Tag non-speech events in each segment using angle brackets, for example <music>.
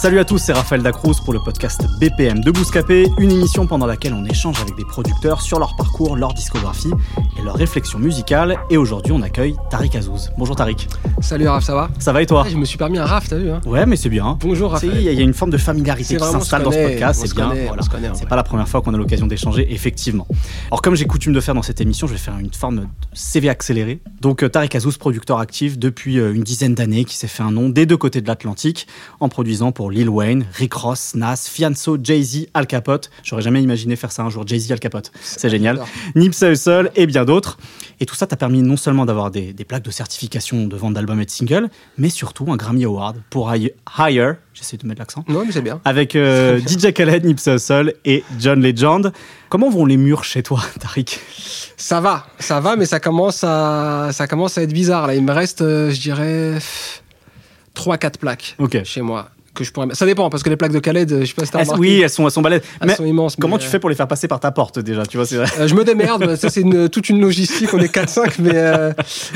Salut à tous, c'est Raphaël Dacruz pour le podcast BPM de Bouscapé, une émission pendant laquelle on échange avec des producteurs sur leur parcours, leur discographie et leur réflexion musicale. Et aujourd'hui, on accueille Tariq Azouz. Bonjour Tariq. Salut Raph, ça va? Ça va et toi? Je me suis permis un Raph, t'as vu hein? Ouais, mais c'est bien. Bonjour Raphaël. Il y, a- il y a une forme de familiarité qui s'installe dans ce podcast, c'est bien. connaît, voilà. C'est pas la première fois qu'on a l'occasion d'échanger, effectivement. Alors, comme j'ai coutume de faire dans cette émission, je vais faire une forme de CV accéléré. Donc, euh, Tariq Azouz, producteur actif depuis euh, une dizaine d'années, qui s'est fait un nom des deux côtés de l'Atlantique, en produisant pour Lil Wayne, Rick Ross, Nas, Fianso, Jay-Z, Al Capote. J'aurais jamais imaginé faire ça un jour, Jay-Z, Al Capote. C'est génial. j'adore. Nipsey Hussle et bien d'autres. Et tout ça t'a permis non seulement d'avoir des, des plaques de certification de vente d'albums et de singles, mais surtout un Grammy Award pour Hi- Higher, j'essaie de mettre l'accent, Non, mais c'est bien. avec euh, DJ Khaled, Nipsey Hussle et John Legend. Comment vont les murs chez toi, <laughs> Tariq? Ça va, ça va, mais ça commence à, ça commence à être bizarre. Là, il me reste, euh, je dirais, 3-4 plaques chez moi. Que je pourrais... Ça dépend, parce que les plaques de Khaled, je sais pas si t'as remarqué, oui, elles sont, elles sont balèzes. elles Mais sont immenses. comment mais, tu fais pour les faire passer par ta porte déjà Tu vois, euh, je me démerde, ça c'est une- toute une logistique, on est 4-5, mais, euh,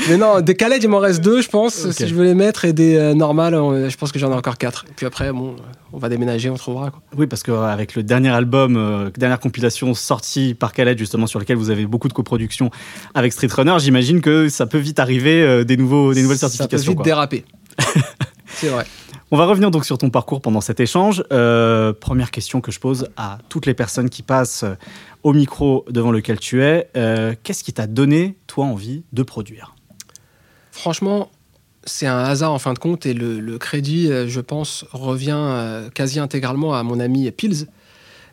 mais non, des Khaled, il m'en reste deux, je pense, si je veux les mettre, et des euh, normales, je pense que j'en ai encore 4. Puis après, bon, on va déménager, on trouvera. Quoi. Oui, parce qu'avec le dernier album, dernière compilation sortie par Khaled, justement, sur lequel vous avez beaucoup de coproduction avec Street Runner, j'imagine que ça peut vite arriver des, nouveaux, des nouvelles Ça peut certifications. vite quoi. déraper. <laughs> c'est vrai. On va revenir donc sur ton parcours pendant cet échange. Euh, première question que je pose à toutes les personnes qui passent euh, au micro devant lequel tu es. Euh, Qu'est-ce qui t'a donné, toi, envie de produire? Franchement, c'est un hasard en fin de compte et le, le crédit, je pense, revient quasi intégralement à mon ami Pils,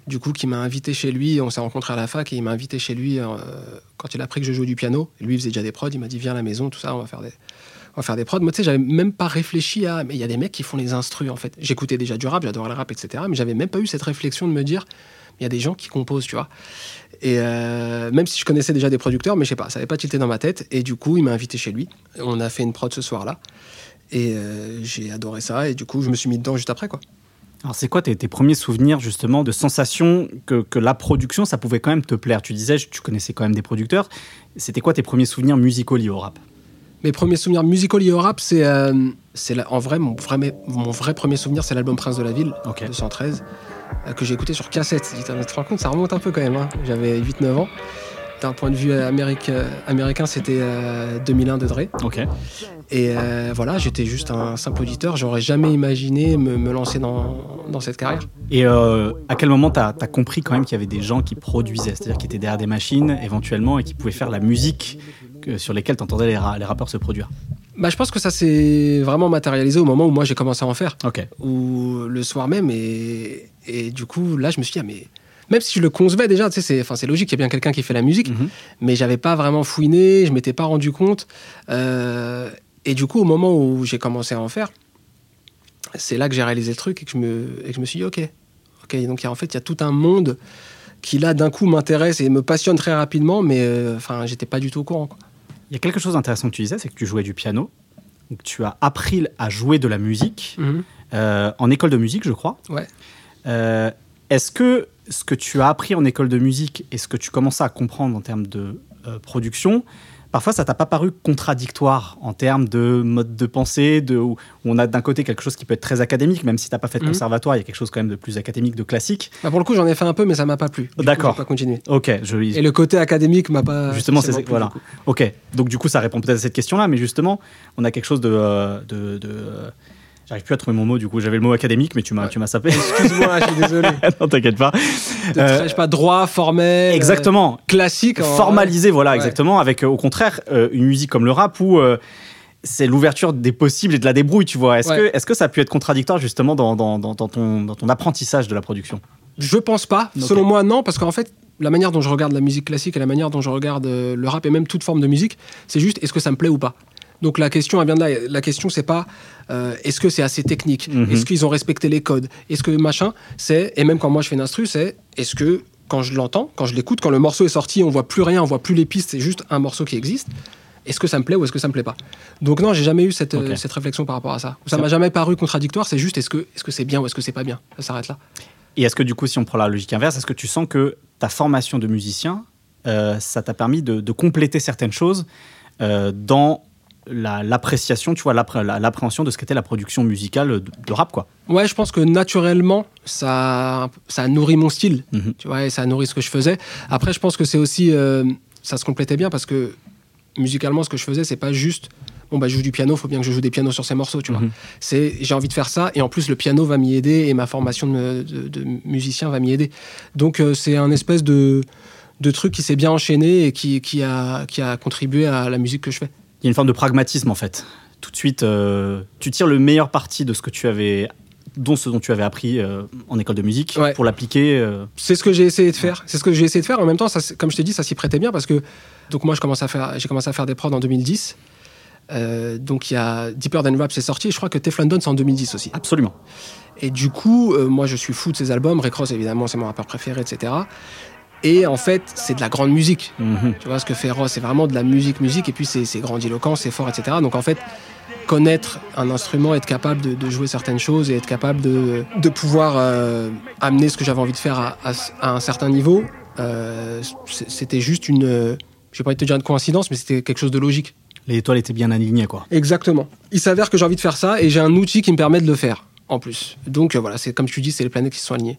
du coup, qui m'a invité chez lui. On s'est rencontrés à la fac et il m'a invité chez lui euh, quand il a appris que je jouais du piano. Et lui, il faisait déjà des prods. Il m'a dit Viens à la maison, tout ça, on va faire des. On va faire des prods. Moi, tu sais, j'avais même pas réfléchi à. Mais il y a des mecs qui font les instrus, en fait. J'écoutais déjà du rap, j'adorais le rap, etc. Mais j'avais même pas eu cette réflexion de me dire Il y a des gens qui composent, tu vois. Et euh, même si je connaissais déjà des producteurs, mais je sais pas, ça n'avait pas tilté dans ma tête. Et du coup, il m'a invité chez lui. On a fait une prod ce soir-là. Et euh, j'ai adoré ça. Et du coup, je me suis mis dedans juste après, quoi. Alors, c'est quoi tes, premiers souvenirs, justement, de sensations que, que la production, ça pouvait quand même te plaire? Tu disais, tu connaissais quand même des producteurs. C'était quoi tes premiers souvenirs musicaux liés au rap? Mes premiers souvenirs musicaux liés au rap, c'est euh, en vrai mon, vrai mon vrai premier souvenir, c'est l'album Prince de la Ville, Ok. 213, euh, que j'ai écouté sur cassette. Tu te rends compte, ça remonte un peu quand même. hein. J'avais 8-9 ans. D'un point de vue euh, amérique- américain, c'était euh, 2001 de Dre. Et voilà, j'étais juste un simple auditeur. J'aurais jamais imaginé me, me lancer dans, dans cette carrière. Et à quel moment t'as as compris quand même qu'il y avait des gens qui produisaient, c'est-à-dire qui étaient derrière des machines éventuellement et qui pouvaient faire la musique que- sur lesquelles t'entendais les, ra- les rappeurs se produire Bah, je pense que ça s'est vraiment matérialisé au moment où moi j'ai commencé à en faire. Ou le soir même. Et, et du coup, là, je me suis dit, ah, mais même si je le concevais déjà, tu sais, c'est, logique, il y a bien quelqu'un qui fait la musique, Mhm. mais j'avais pas vraiment fouiné, je m'étais pas rendu compte. Euh, et du coup, au moment où j'ai commencé à en faire, c'est là que j'ai réalisé le truc et que je me, et que je me suis dit, ok, ok, donc il y a- en fait, il y a tout un monde qui là, d'un coup, m'intéresse et me passionne très rapidement, mais euh, enfin, j'étais pas du tout au courant. quoi. Il y a quelque chose d'intéressant que tu disais, c'est que tu jouais du piano. Donc tu as appris à jouer de la musique euh, en école de musique, je crois. Ouais. Euh, Est-ce que ce que tu as appris en école de musique et ce que tu commençais à comprendre en termes de euh, production, parfois ça t'a pas paru contradictoire en termes de mode de pensée, de, où on a d'un côté quelque chose qui peut être très académique, même si t'as pas fait de Mhm. conservatoire, il y a quelque chose quand même de plus académique, de classique. Bah, pour le coup, j'en ai fait un peu, mais ça m'a pas plu. D'accord. pas continué. Ok, je, Et le côté académique m'a pas. Justement, c'est voilà. Ok, donc du coup, ça répond peut-être à cette question-là, mais justement, on a quelque chose de, euh, de, de, j'arrive plus à trouver mon mot. Du coup, j'avais le mot académique, mais tu m'as, Ouais. tu m'as sapé. <laughs> Excuse-moi, je suis désolé. <laughs> non, t'inquiète pas. De Euh, je sais pas, droit, formel. Exactement. euh, classique. en- Formalisé, voilà, Ouais. exactement. Avec euh, au contraire euh, une musique comme le rap où c'est l'ouverture des possibles et de la débrouille, tu vois. Est-ce Ouais. que, est-ce que ça a pu être contradictoire justement dans, dans, dans, ton, dans ton apprentissage de la production? Je pense pas. Selon moi, non, parce qu'en fait, la manière dont je regarde la musique classique et la manière dont je regarde le rap et même toute forme de musique, c'est juste est-ce que ça me plaît ou pas? Donc la question, elle vient de là. La question, c'est pas euh, est-ce que c'est assez technique, Mhm. est-ce qu'ils ont respecté les codes, est-ce que machin, c'est et même quand moi je fais une instru, c'est est-ce que quand je l'entends, quand je l'écoute, quand le morceau est sorti, on voit plus rien, on voit plus les pistes, c'est juste un morceau qui existe. Est-ce que ça me plaît ou est-ce que ça me plaît pas Donc non, j'ai jamais eu cette, euh, cette réflexion par rapport à ça. Ça m'a jamais paru contradictoire. C'est juste est-ce que est-ce que c'est bien ou est-ce que c'est pas bien Ça s'arrête là. Et est-ce que du coup, si on prend la logique inverse, est-ce que tu sens que ta formation de musicien, euh, ça t'a permis de, de compléter certaines choses euh, dans la- l'appréciation, tu vois, l'appré- la- l'appréhension de ce qu'était la production musicale de, de rap, quoi Ouais, je pense que naturellement, ça, ça nourrit mon style, Mhm. tu vois, et ça nourrit ce que je faisais. Après, je pense que c'est aussi, euh, ça se complétait bien parce que musicalement, ce que je faisais, c'est pas juste, bon bah je joue du piano, faut bien que je joue des pianos sur ces morceaux, tu vois. Mhm. C'est, j'ai envie de faire ça, et en plus le piano va m'y aider et ma formation de, de- de musicien va m'y aider. Donc euh, c'est un espèce de de truc qui s'est bien enchaîné et qui, qui a, qui a contribué à la musique que je fais. Il y a une forme de pragmatisme en fait. Tout de suite, euh, tu tires le meilleur parti de ce que tu avais, dont ce dont tu avais appris euh, en école de musique, Ouais. pour l'appliquer. euh, C'est ce que j'ai essayé de faire. C'est ce que j'ai essayé de faire. En même temps, ça, comme je t'ai dit, ça s'y prêtait bien parce que donc moi, je commence à faire, j'ai commencé à faire des prods en 2010. Euh, donc il y a Deeper Than Rap, c'est sorti. Et je crois que Teflon Don, c'est en 2010 aussi. absolument. Et du coup, moi, je suis fou de ces albums. Rick Ross, évidemment, c'est mon rappeur préféré, etc. Et en fait, c'est de la grande musique. Mhm. Tu vois, ce que fait Ross, c'est vraiment de la musique, musique. Et puis, c'est grandiloquent, c'est fort, etc. Donc, en fait, connaître un instrument, être capable de, de jouer certaines choses et être capable de, de pouvoir euh, amener ce que j'avais envie de faire à, à- à un certain niveau, euh, c'était juste une. euh, j'ai pas envie de te dire une coïncidence, mais c'était quelque chose de logique. Les étoiles étaient bien alignées, quoi. Exactement. Il s'avère que j'ai envie de faire ça et j'ai un outil qui me permet de le faire, en plus. Donc, euh, voilà, c'est comme tu dis, c'est les planètes qui se sont alignées.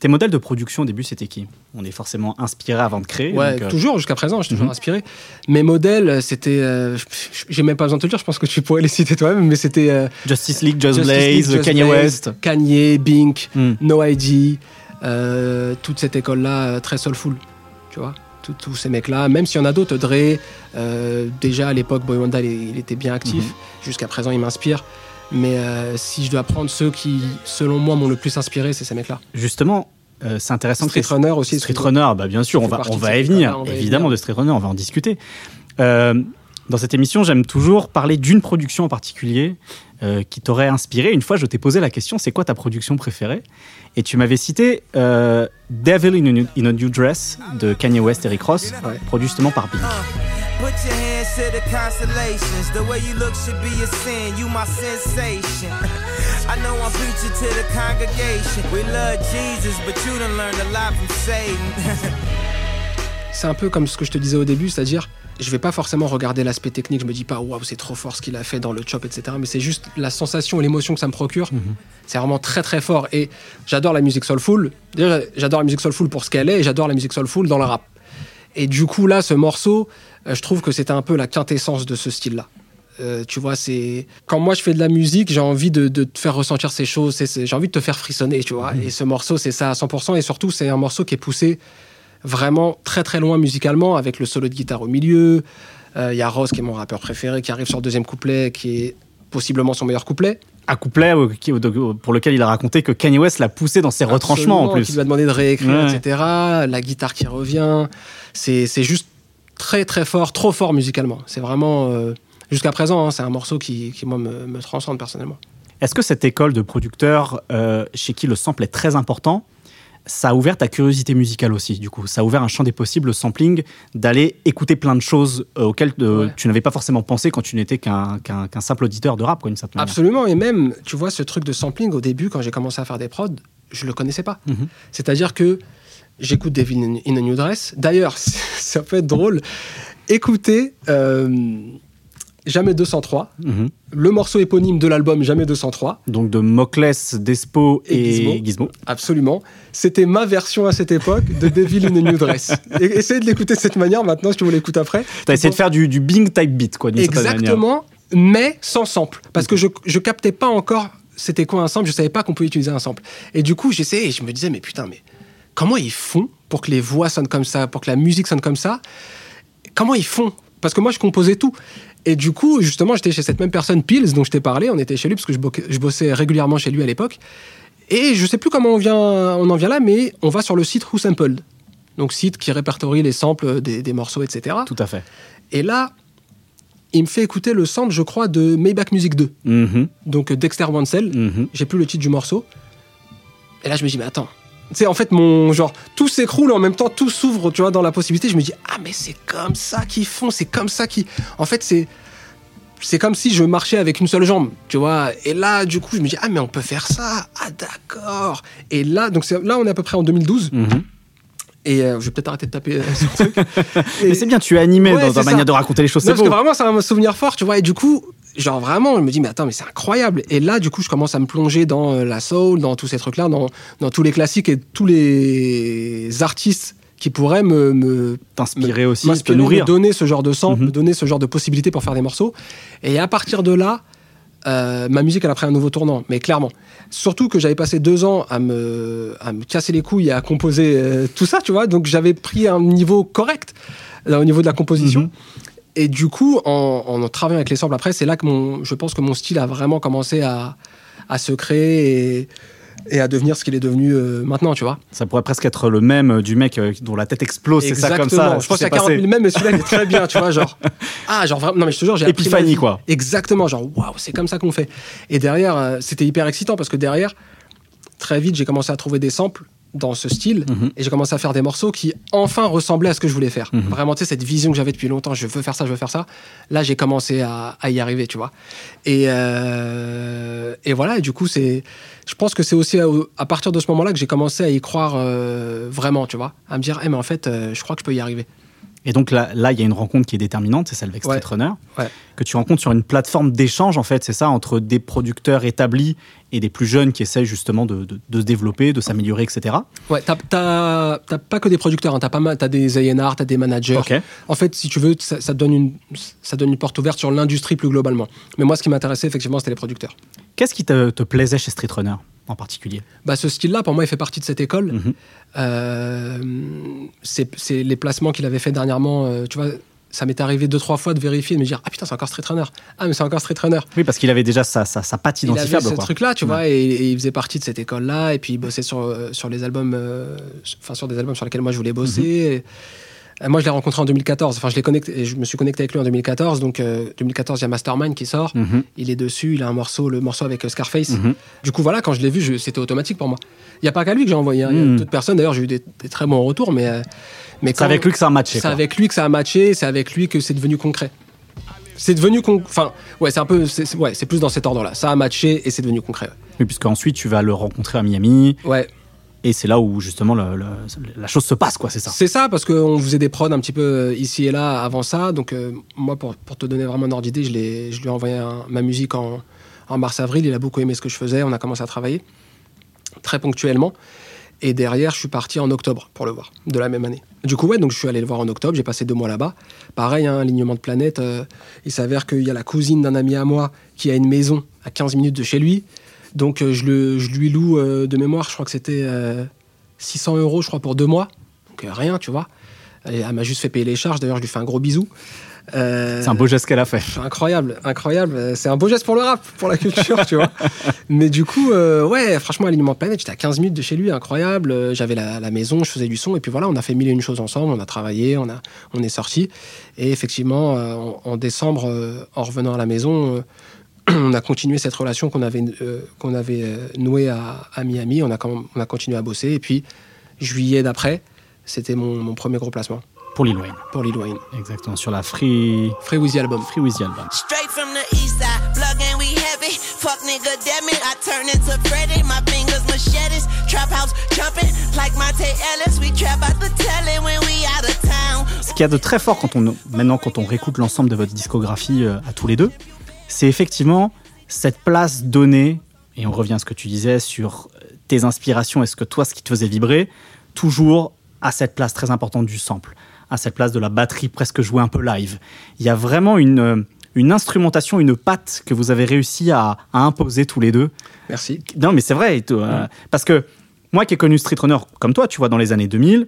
Tes modèles de production au début, c'était qui? On est forcément inspiré avant de créer. Ouais, donc, euh, toujours jusqu'à présent, je suis toujours Mhm. inspiré. Mes modèles, c'était, euh, j'ai même pas besoin de te le dire, je pense que tu pourrais les citer toi-même, mais c'était euh, Justice League, Just, Justice Blaze, League, Just Kanye Blaze, West. Kanye, Bink, Hmm. No ID, euh, toute cette école-là euh, très soulful, tu vois. Tous- ces mecs-là, même s'il y en a d'autres, Dre, euh, déjà à l'époque, Boy il, il était bien actif. Mhm. Jusqu'à présent, il m'inspire. Mais euh, si je dois prendre ceux qui, selon moi, m'ont le plus inspiré, c'est ces mecs-là. Justement, euh, c'est intéressant que Street t'aies- Runner aussi. Street Runner, bah bien sûr, on va, on va y venir. y Évidemment, venir. de Street Runner, on va en discuter. Euh, dans cette émission, j'aime toujours parler d'une production en particulier euh, qui t'aurait inspiré. Une fois, je t'ai posé la question c'est quoi ta production préférée? Et tu m'avais cité euh, Devil in a, New, in a New Dress de Kanye West et Rick Ross, Ouais. produit justement par Big. Put your hands to the constellations. The way you look should be a sin. You my sensation. <laughs> I know I'm preaching to the congregation. We love Jesus, but you done learned a lot from Satan. <laughs> C'est un peu comme ce que je te disais au début, c'est-à-dire, je vais pas forcément regarder l'aspect technique, je me dis pas, waouh, c'est trop fort ce qu'il a fait dans le chop, etc. Mais c'est juste la sensation et l'émotion que ça me procure. C'est vraiment très très fort. Et j'adore la musique soulful. J'adore la musique soulful pour ce qu'elle est, et j'adore la musique soulful dans le rap. Et du coup, là, ce morceau, euh, je trouve que c'était un peu la quintessence de ce style-là. Euh, tu vois, c'est quand moi je fais de la musique, j'ai envie de, de te faire ressentir ces choses, j'ai envie de te faire frissonner, tu vois. Et ce morceau, c'est ça à 100%. Et surtout, c'est un morceau qui est poussé vraiment très très loin musicalement, avec le solo de guitare au milieu. Euh, Il y a Ross, qui est mon rappeur préféré, qui arrive sur le deuxième couplet, qui est possiblement son meilleur couplet. Un couplet euh, pour lequel il a raconté que Kanye West l'a poussé dans ses retranchements en plus. Qui lui a demandé de réécrire, Ouais. etc. La guitare qui revient. C'est c'est juste très très fort, trop fort musicalement. C'est vraiment. euh, Jusqu'à présent, hein, c'est un morceau qui, qui moi, me, me transcende personnellement. Est-ce que cette école de producteurs euh, chez qui le sample est très important, ça a ouvert ta curiosité musicale aussi, du coup? Ça a ouvert un champ des possibles, le sampling, d'aller écouter plein de choses euh, auxquelles euh, Ouais. tu n'avais pas forcément pensé quand tu n'étais qu'un simple auditeur de rap, quoi, d'une certaine manière. Absolument, et même, tu vois, ce truc de sampling, au début, quand j'ai commencé à faire des prods, je le connaissais pas. Mhm. C'est-à-dire que j'écoute Devil in a New Dress. D'ailleurs, <laughs> ça peut être drôle. Écoutez euh, Jamais 203, Mhm. le morceau éponyme de l'album Jamais 203. Donc de Moclès, Despo et, Et Gizmo. Gizmo. Absolument. C'était ma version à cette époque de Devil in a New Dress. <laughs> Et, essayez de l'écouter de cette manière maintenant, si tu veux l'écouter après. T'as essayé de faire du, du Bing type beat, quoi. Exactement, mais sans sample. Parce que je, je captais pas encore c'était quoi un sample, je savais pas qu'on pouvait utiliser un sample. Et du coup, j'essayais et je me disais, mais putain, mais comment ils font pour que les voix sonnent comme ça, pour que la musique sonne comme ça? Comment ils font? Parce que moi, je composais tout. Et du coup, justement, j'étais chez cette même personne, Pills, dont je t'ai parlé. On était chez lui parce que je, bo- je bossais régulièrement chez lui à l'époque. Et je sais plus comment on, vient, on en vient là, mais on va sur le site Who Sampled. Donc, site qui répertorie les samples des, des morceaux, etc. Tout à fait. Et là, il me fait écouter le sample, je crois, de Maybach Music 2. Mhm, Donc, Dexter Wansel. mhm. J'ai plus le titre du morceau. Et là, je me dis, mais attends. Tu sais, en fait, mon genre, tout s'écroule en même temps, tout s'ouvre, tu vois, dans la possibilité. Je me dis, ah, mais c'est comme ça qu'ils font, c'est comme ça qu'ils. En fait, c'est. C'est comme si je marchais avec une seule jambe, tu vois. Et là, du coup, je me dis, ah, mais on peut faire ça. Ah, d'accord. Et là, donc c'est- là, on est à peu près en 2012. Mhm. Et euh, je vais peut-être arrêter de taper euh, sur le truc. <laughs> Et- Mais c'est bien, tu es animé Ouais, dans c'est ta manière de raconter les choses, non, c'est parce que vraiment, c'est un souvenir fort, tu vois. Et du coup, genre vraiment, je me dis, mais attends, mais c'est incroyable. Et là, du coup, je commence à me plonger dans euh, la soul, dans tous ces trucs-là, dans, dans tous les classiques et tous les artistes qui pourraient me, me T'inspirer aussi, te nourrir. me donner ce genre de sample, Mhm. me donner ce genre de possibilités pour faire des morceaux. Et à partir de là, euh, ma musique, elle a pris un nouveau tournant, mais clairement. Surtout que j'avais passé deux ans à me, à me casser les couilles et à composer euh, tout ça, tu vois. Donc j'avais pris un niveau correct euh, au niveau de la composition. Mhm. Et du coup, en, en travaillant avec les samples après, c'est là que mon, je pense que mon style a vraiment commencé à, à se créer et, et à devenir ce qu'il est devenu euh, maintenant, tu vois. Ça pourrait presque être le même euh, du mec euh, dont la tête explose, c'est ça comme ça. Je pense qu'il y a c'est 40 passé. 000 même, mais celui-là, il est très bien, tu vois. Genre, <laughs> ah, genre vraiment, non, mais je te jure, j'ai Épiphanie, quoi. Exactement, genre, waouh, c'est comme ça qu'on fait. Et derrière, euh, c'était hyper excitant parce que derrière, très vite, j'ai commencé à trouver des samples dans ce style Mhm. et j'ai commencé à faire des morceaux qui enfin ressemblaient à ce que je voulais faire. Mhm. Vraiment, tu sais, cette vision que j'avais depuis longtemps, je veux faire ça, je veux faire ça. Là, j'ai commencé à, à y arriver, tu vois. Et, euh, et voilà, et du coup, c'est, je pense que c'est aussi à, à partir de ce moment-là que j'ai commencé à y croire euh, vraiment, tu vois, à me dire, eh, mais en fait, euh, je crois que je peux y arriver. Et donc là, là, il y a une rencontre qui est déterminante, c'est celle avec Ouais. Street Runner, Ouais. que tu rencontres sur une plateforme d'échange, en fait, c'est ça, entre des producteurs établis et des plus jeunes qui essayent justement de, de- de se développer, de s'améliorer, etc. Ouais, t'as, pas que des producteurs, hein, t'as, pas mal, t'as des A&R, t'as des managers. En fait, si tu veux, ça, donne une, ça donne une porte ouverte sur l'industrie plus globalement. Mais moi, ce qui m'intéressait, effectivement, c'était les producteurs. Qu'est-ce qui te, te plaisait chez Street Runner en particulier Bah, ce style-là, pour moi, il fait partie de cette école. Mhm. Euh, c'est, les placements qu'il avait fait dernièrement. euh, tu vois, ça m'est arrivé deux, trois fois de vérifier, de me dire Ah putain, c'est encore Street Runner. Ah, mais c'est encore Street Runner. Oui, parce qu'il avait déjà sa, sa, sa patte Il avait identifiable. ce truc-là, tu Ouais. vois, et, et il faisait partie de cette école-là, et puis il bossait sur, euh, sur les albums, euh, enfin sur des albums sur lesquels moi je voulais bosser. Mhm. Et, moi, je l'ai rencontré en 2014. Enfin, je l'ai connecté, je me suis connecté avec lui en 2014. Donc, euh, 2014, il y a Mastermind qui sort. Mhm. Il est dessus. Il a un morceau, le morceau avec euh, Scarface. Mhm. Du coup, voilà, quand je l'ai vu, c'était automatique pour moi. Il n'y a pas qu'à lui que j'ai envoyé. hein. A Mhm. d'autres personnes. D'ailleurs, j'ai eu des, des très bons retours, mais euh, mais C'est avec lui que ça a matché. c'est avec lui que ça a matché. C'est avec lui que c'est devenu concret. C'est devenu con- enfin ouais c'est un peu c'est ouais c'est plus dans cet ordre là ça a matché et c'est devenu concret ouais. Oui, puisque ensuite tu vas le rencontrer à Miami, ouais et c'est là où justement la chose se passe, quoi, c'est ça. C'est ça, parce qu'on faisait des prods un petit peu euh, ici et là avant ça. Donc, euh, moi, pour, te donner vraiment un ordre d'idée, je, lui ai envoyé ma musique en, mars-avril. Il a beaucoup aimé ce que je faisais. On a commencé à travailler très ponctuellement. Et derrière, je suis parti en octobre pour le voir, de la même année. Du coup, ouais, donc je suis allé le voir en octobre. J'ai passé deux mois là-bas. Pareil, un alignement de planète. euh, il s'avère qu'il y a la cousine d'un ami à moi qui a une maison à 15 minutes de chez lui. Donc, euh, je, le, je lui loue euh, de mémoire, je crois que c'était euh, 600 euros, je crois, pour deux mois. Donc, euh, rien, tu vois. Et elle m'a juste fait payer les charges. D'ailleurs, je lui fais un gros bisou. Euh, C'est un beau geste qu'elle a fait. Incroyable, incroyable. Euh, C'est un beau geste pour le rap, pour la culture, tu vois. <laughs> Mais du coup, euh, ouais, franchement, Alignement Planète, j'étais à 15 minutes de chez lui, incroyable. Euh, J'avais la, la maison, je faisais du son, et puis voilà, on a fait mille et une choses ensemble, on a travaillé, on, a, on est sorti. Et effectivement, euh, en, en décembre, euh, en revenant à la maison, euh, <clears throat> on a continué cette relation qu'on avait, euh, qu'on avait euh, nouée à, à Miami. On a, quand- on a continué à bosser. Et puis, juillet d'après, c'était mon, mon premier gros placement Pour Lil Wayne. pour Lil Wayne. Exactement, sur la Free, Free Wheezy Album. Free Wheezy album. Straight from the east side, plug and we heavy. Fuck nigga, damn it, I turn into Freddy. My fingers machetes, trap house jumping like Monte Ellis. We trap out the telling when we out of town. Ce qu'il y a de très fort quand on, maintenant quand on réécoute l'ensemble de votre discographie euh, à tous les deux, c'est effectivement cette place donnée, et on revient à ce que tu disais sur euh, tes inspirations et ce que toi, ce qui te faisait vibrer, toujours à cette place très importante du sample, à cette place de la batterie presque jouée un peu live. Il y a vraiment une, euh, une instrumentation, une patte que vous avez réussi à, à imposer tous les deux. Merci. Non, mais c'est vrai. tout, euh, Parce que moi qui ai connu Street Runner comme toi, tu vois, dans les années 2000,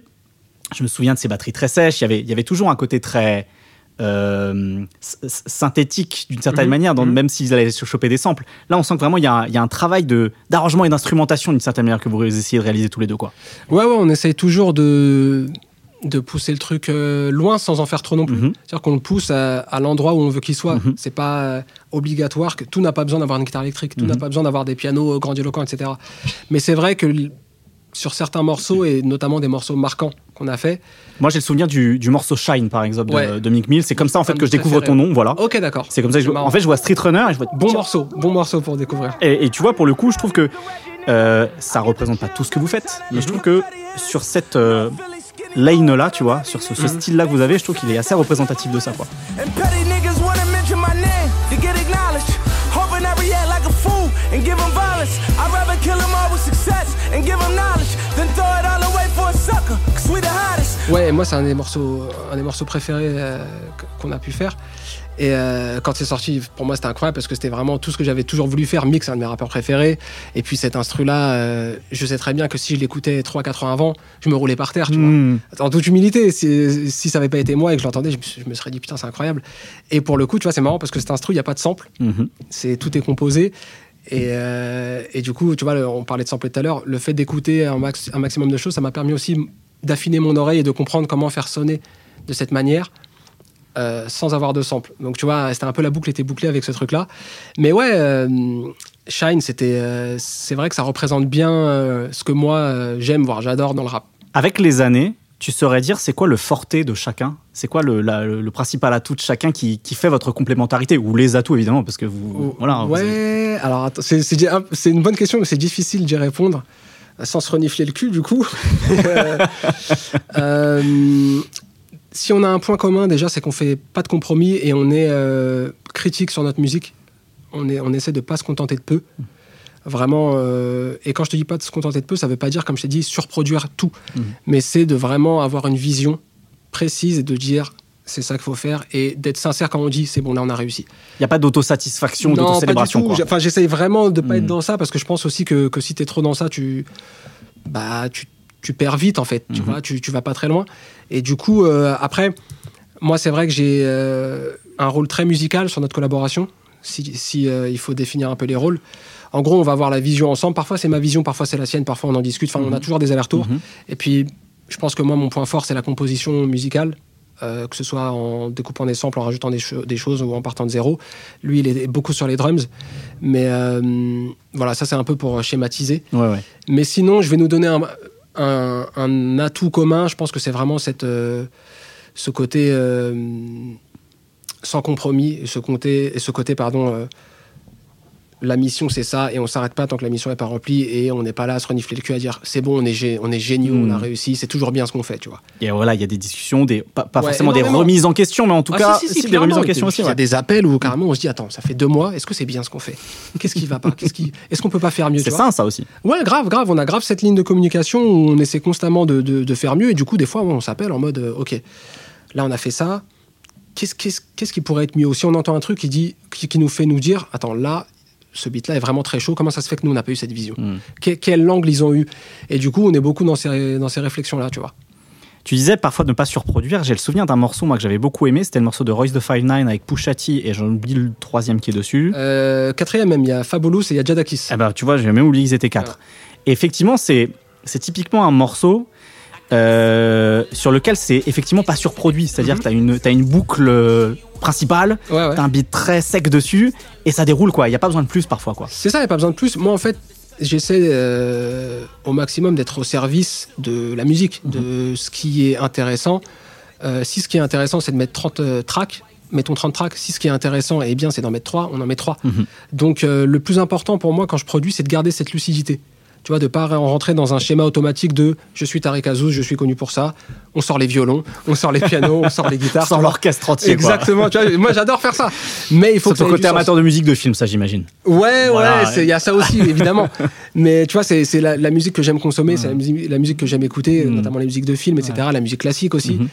je me souviens de ces batteries très sèches. Il y avait, il y avait toujours un côté très euh, synthétique d'une certaine Mhm, manière, dans- mhm. même s'ils allaient se choper des samples. Là, on sent que vraiment il y, a un- il y a un travail de d'arrangement et d'instrumentation d'une certaine manière que vous essayez de réaliser tous les deux. Quoi. Ouais, ouais, on essaye toujours de, de pousser le truc euh, loin sans en faire trop non plus. Mhm. C'est-à-dire qu'on le pousse à, à l'endroit où on veut qu'il soit. Mhm. C'est pas euh, obligatoire que tout n'a pas besoin d'avoir une guitare électrique, tout n'a pas besoin d'avoir des pianos grandiloquents, etc. Mais c'est vrai que sur certains morceaux et notamment des morceaux marquants qu'on a fait. Moi, j'ai le souvenir du, du morceau Shine, par exemple, de, Ouais. de Mick Mill. C'est comme ça en fait que je découvre ton nom. Voilà. Ok, d'accord. C'est comme ça que je, en fait, je vois Street Runner et je vois Bon tiens. morceau, bon morceau pour découvrir. Et, et tu vois, pour le coup, je trouve que euh, ça représente pas tout ce que vous faites, mais je trouve que sur cette euh, lane-là, tu vois, sur ce, ce Mhm. style-là que vous avez, je trouve qu'il est assez représentatif de ça, quoi. And petty niggas wanna mention my name to get acknowledged. Hoping I react like a fool and give them violence. Ouais, moi c'est un des morceaux, un des morceaux préférés euh, qu'on a pu faire. Et euh, quand c'est sorti, pour moi c'était incroyable parce que c'était vraiment tout ce que j'avais toujours voulu faire. Mix, un de mes rappeurs préférés. Et puis cet instru-là, euh, je sais très bien que si je l'écoutais 3-4 ans avant, je me roulais par terre, tu vois. Mm. En toute humilité, si, si ça avait pas été moi et que je l'entendais, je, me suis- je me serais dit putain, c'est incroyable. Et pour le coup, tu vois, c'est marrant parce que cet instru, il n'y a pas de sample. Mhm. C'est tout est composé. Et, euh, et du coup, tu vois, on parlait de sampler tout à l'heure. Le fait d'écouter un, max- un maximum de choses, ça m'a permis aussi d'affiner mon oreille et de comprendre comment faire sonner de cette manière. euh, sans avoir de sample. Donc tu vois, c'était un peu la boucle était bouclée avec ce truc-là. Mais ouais, euh, Shine, c'était, euh, c'est vrai que ça représente bien ce que moi j'aime, voire j'adore dans le rap. Avec les années, tu saurais dire c'est quoi le forté de chacun? C'est quoi le, la- le- le principal atout de chacun qui, qui fait votre complémentarité? Ou les atouts, évidemment, parce que vous. voilà, vous avez- ouais, alors c'est une bonne question, mais c'est difficile d'y répondre sans se renifler le cul, du coup. <laughs> Euh, euh, si on a un point commun, déjà, c'est qu'on fait pas de compromis et on est euh, critique sur notre musique. On, est, on essaie de pas se contenter de peu. Vraiment, euh, et quand je te dis pas de se contenter de peu, ça veut pas dire, comme je t'ai dit, surproduire tout. Mhm. Mais c'est de vraiment avoir une vision précise et de dire c'est ça qu'il faut faire et d'être sincère quand on dit c'est bon, là on a réussi. Il n'y a pas d'autosatisfaction, du d'autocélébration. Enfin, j'essaye vraiment de pas être dans ça parce que je pense aussi que, que si t'es trop dans ça, tu, bah, tu, tu perds vite en fait. Tu Mhm. vois, tu, tu vas pas très loin. Et du coup, euh, après, moi, c'est vrai que j'ai euh, un rôle très musical sur notre collaboration. Si, si, euh, il faut définir un peu les rôles. En gros, on va avoir la vision ensemble. Parfois, c'est ma vision, parfois, c'est la sienne, parfois, on en discute. Enfin, on a Mhm. toujours des allers-retours. Et puis, je pense que moi, mon point fort, c'est la composition musicale, euh, que ce soit en découpant des samples, en rajoutant des, cho- des choses ou en partant de zéro. Lui, il est beaucoup sur les drums. Mais euh, voilà, ça, c'est un peu pour schématiser. Ouais, ouais. Mais sinon, je vais nous donner un, un- un atout commun. Je pense que c'est vraiment cette, euh, ce côté sans compromis, et ce côté, ce côté pardon, la mission c'est ça, et on s'arrête pas tant que la mission n'est pas remplie, et on n'est pas là à se renifler le cul à dire c'est bon, on est, gé- on est géniaux, on a réussi, c'est toujours bien ce qu'on fait, tu vois. Et voilà, il y a des discussions, des, pas, pas Ouais, forcément des remises en question, mais en tout Ah, cas, si, si, si, si, des remises en question il y a- aussi. Il y a ouais. des appels où carrément on se dit attends, ça fait deux mois, est-ce que c'est bien ce qu'on fait? Qu'est-ce qui va pas? Qu'est-ce qui... Est-ce qu'on peut pas faire mieux C'est ça, ça aussi. Ouais, grave, grave. On a grave cette ligne de communication où on essaie constamment de, de- de faire mieux. Et du coup, des fois, on s'appelle en mode, euh, OK, là, on a fait ça. Qu'est-ce qu'est-ce- qu'est-ce qui pourrait être mieux? Si on entend un truc qui, dit, qui, qui nous fait nous dire, attends, là, ce beat-là est vraiment très chaud. Comment ça se fait que nous, on n'a pas eu cette vision Mm. Que- Quel angle ils ont eu Et du coup, on est beaucoup dans ces, dans ces réflexions-là, tu vois. Tu disais parfois de ne pas surproduire. J'ai le souvenir d'un morceau moi que j'avais beaucoup aimé. C'était le morceau de Royce the Five Nine avec Pusha T et j'en oublie le troisième qui est dessus. Euh, quatrième même, il y a Fabulous et il y a Jadakis. Eh ben, tu vois, j'ai même oublié qu'ils étaient quatre. Et effectivement, c'est c'est typiquement un morceau euh, sur lequel c'est effectivement pas surproduit. C'est-à-dire Mhm. que tu as une, boucle euh, principale, Ouais, ouais. tu as un beat très sec dessus et ça déroule quoi. Il n'y a pas besoin de plus parfois quoi. C'est ça, il n'y a pas besoin de plus. Moi, en fait, j'essaie euh, au maximum d'être au service de la musique, de ce qui est intéressant. Euh, si ce qui est intéressant, c'est de mettre 30 euh, tracks, mettons 30 tracks. Si ce qui est intéressant, et bien, c'est d'en mettre 3, on en met 3. Mhm. Donc, le plus important pour moi quand je produis, c'est de garder cette lucidité. Tu vois, de pas rentrer dans un schéma automatique de je suis Tariq Azouz, je suis connu pour ça. On sort les violons, on sort les pianos, on sort les <laughs> guitares. Tu vois. l'orchestre entier. Exactement. tu vois, moi, j'adore faire ça. Mais il faut C'est ton côté amateur de musique de film, ça j'imagine. Ouais, Voilà, ouais, il y a ça aussi, <laughs> évidemment. Mais tu vois, c'est c'est la, la musique que j'aime consommer, c'est la musique, la musique que j'aime écouter, Mm. notamment les musiques de films, etc., la musique classique aussi. Mhm.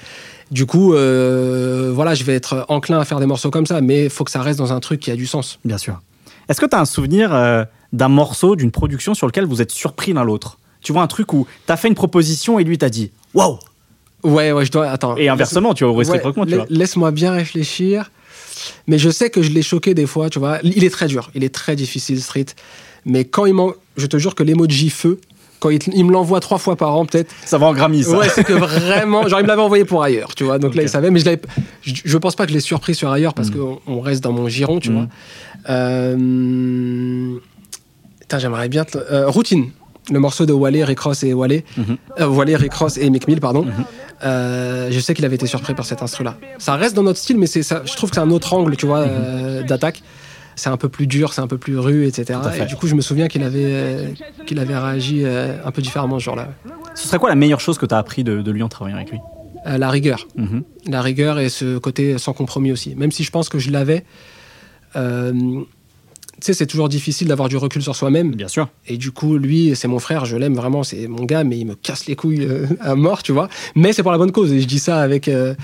Du coup, euh, voilà, je vais être enclin à faire des morceaux comme ça, mais il faut que ça reste dans un truc qui a du sens. Bien sûr. Est-ce que tu as un souvenir euh, d'un morceau, d'une production sur lequel vous êtes surpris l'un l'autre Tu vois un truc où tu as fait une proposition et lui t'a dit Waouh Ouais, ouais, je dois. Attends. Et inversement, tu vois, au Ouais, réciproquement, tu vois. Laisse-moi bien réfléchir. Mais je sais que je l'ai choqué des fois, tu vois. Il est très dur, il est très difficile, Street. Mais quand il m'en. Je te jure que l'emoji feu, quand il, il me l'envoie trois fois par an, peut-être. Ça va en Grammy, ça. Ouais, c'est que vraiment. Genre, il me l'avait envoyé pour ailleurs, tu vois. Donc là, il savait. Mais je, je, je pense pas que je l'ai surpris sur ailleurs parce Mm. qu'on on reste dans mon giron, tu Mm. vois. Euh... Putain, j'aimerais bien. te- euh, Routine. Le morceau de Wally, Rick Ross et Wally. Mhm. Euh, Wally, Rick Ross et Mick Mill, pardon. Mhm. Euh, je sais qu'il avait été surpris par cet instru-là. Ça reste dans notre style, mais c'est ça, je trouve que c'est un autre angle, tu vois, euh, d'attaque. C'est un peu plus dur, c'est un peu plus rue, etc. Et du coup, je me souviens qu'il avait, euh, qu'il avait réagi euh, un peu différemment ce jour-là. Ce serait quoi la meilleure chose que tu as appris de, de lui en travaillant avec lui? Euh, la rigueur. Mhm. La rigueur et ce côté sans compromis aussi. Même si je pense que je l'avais. Tu sais, c'est toujours difficile d'avoir du recul sur soi-même. Bien sûr. Et du coup, lui, c'est mon frère, je l'aime vraiment, c'est mon gars, mais il me casse les couilles euh, à mort, tu vois. Mais c'est pour la bonne cause, et je dis ça avec, euh,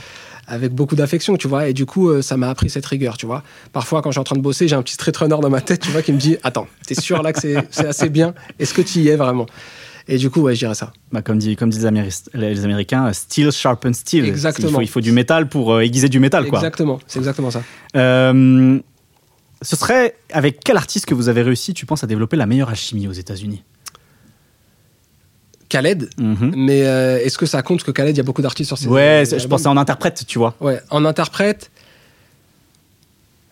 avec beaucoup d'affection, tu vois. Et du coup, euh, ça m'a appris cette rigueur, tu vois. Parfois, quand je suis en train de bosser, j'ai un petit street runner dans ma tête, tu vois, qui me dit Attends, t'es sûr là que c'est assez bien? Est-ce que tu y es vraiment? Et du coup, ouais, je dirais ça. Bah, comme, dit, comme disent les, Améri- les Américains, steel sharpen steel. Exactement. Il faut, il faut du métal pour aiguiser du métal, quoi. Exactement, c'est exactement ça. Euh, ce serait avec quel artiste que vous avez réussi, tu penses, à développer la meilleure alchimie aux États-Unis? Khaled, Mhm. mais euh, est-ce que ça compte que Khaled, il y a beaucoup d'artistes sur ses Ouais, je pensais en interprète, tu vois. Ouais, en interprète,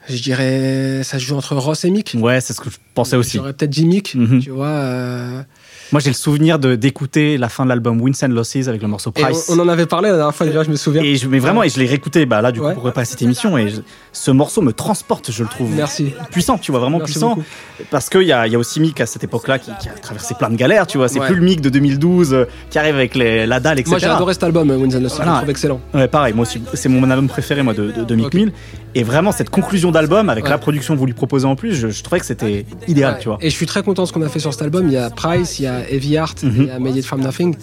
je dirais, ça se joue entre Ross et Mick. Ouais, c'est ce que je pensais aussi. J'aurais peut-être dit Mick, Mhm. tu vois. euh, Moi, j'ai le souvenir d'écouter la fin de l'album Wins and Losses avec le morceau Price. on, on en avait parlé la dernière fois, déjà, je me souviens. Et je, mais vraiment, et je l'ai réécouté bah, là, du coup, Ouais. pour préparer cette émission. Et je- ce morceau me transporte, je le trouve. Merci. Puissant, tu vois, vraiment Merci puissant. beaucoup. Parce qu'il y a, il y a aussi Mick à cette époque-là qui, qui a traversé plein de galères, tu vois. C'est Ouais. plus le Mick de 2012 euh, qui arrive avec les, la dalle, etc. Moi, j'ai adoré cet album, Wins and Losses, je Voilà. le trouve excellent. Ouais, pareil, moi aussi, c'est mon album préféré, moi, de, de, de Mick Ok. Mill. Et vraiment, cette conclusion d'album, avec Ouais. la production que vous lui proposez en plus, je, je trouvais que c'était idéal, tu vois. Et je suis très content de ce qu'on a fait sur cet album. Il y a Price, il y a Heavy Heart, Mhm. il y a Made It From Nothing.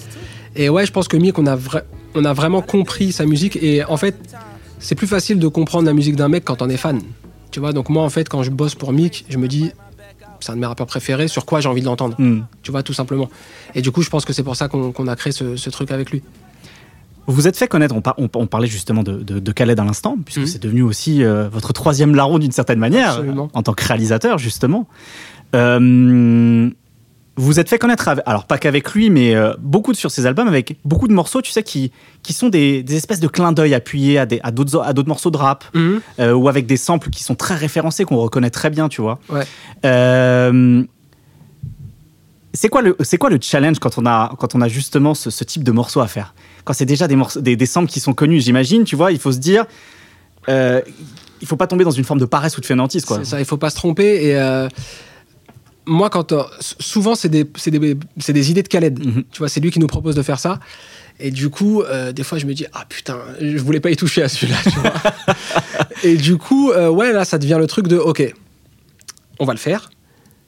Et ouais, je pense que Mick, on a, vra- on a vraiment compris sa musique. Et en fait, c'est plus facile de comprendre la musique d'un mec quand on est fan. Tu vois, donc moi, en fait, quand je bosse pour Mick, je me dis, c'est un de mes rappeurs préférés, sur quoi j'ai envie de l'entendre. Hmm. Tu vois, tout simplement. Et du coup, je pense que c'est pour ça qu'on a créé ce, ce truc avec lui. Vous vous êtes fait connaître, on, par- on- on parlait justement de, de, de Khaled à l'instant, puisque Mhm. c'est devenu aussi euh, votre troisième larron d'une certaine manière, Absolument. en tant que réalisateur justement. Euh, vous vous êtes fait connaître, avec- alors pas qu'avec lui, mais euh, beaucoup de- sur ses albums, avec beaucoup de morceaux, tu sais, qui, qui sont des, des espèces de clins d'œil appuyés à des- à d'autres à d'autres morceaux de rap, euh, ou avec des samples qui sont très référencés, qu'on reconnaît très bien, tu vois. Ouais. Euh, c'est quoi le c'est quoi le challenge quand on a quand on a justement ce, ce type de morceaux à faire? Quand c'est déjà des morceaux des, des samples qui sont connus, j'imagine, tu vois, il faut se dire il faut pas tomber dans une forme de paresse ou de fainéantise quoi. C'est ça, il faut pas se tromper. Et euh, moi, quand euh, souvent c'est des, c'est des, des idées de Khaled. Mhm. Tu vois, c'est lui qui nous propose de faire ça. Et du coup, euh, des fois, je me dis ah putain, je voulais pas y toucher à celui-là. tu vois. <laughs> et du coup, euh, ouais, là, ça devient le truc de ok, on va le faire.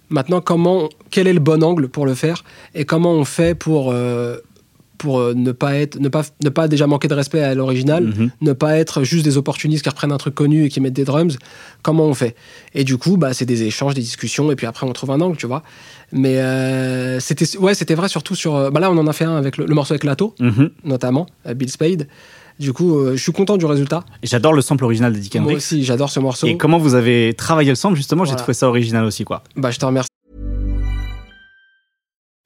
Maintenant, comment, quel est le bon angle pour le faire? Et comment on fait pour euh, pour euh, ne pas être, ne pas, ne pas déjà manquer de respect à l'original, Mhm. ne pas être juste des opportunistes qui reprennent un truc connu et qui mettent des drums. Comment on fait? Et du coup, bah, c'est des échanges, des discussions, et puis après on trouve un angle, tu vois. Mais euh, c'était, ouais, c'était vrai surtout sur. euh, Bah là, on en a fait un avec le, le morceau avec Lato, Mhm. notamment, Bill Spade. Du coup, euh, je suis content du résultat. J'adore le sample original de Dick Moi Hendrix. aussi, j'adore ce morceau. Et comment vous avez travaillé le sample justement, j'ai trouvé ça original aussi quoi. Bah, je te remercie.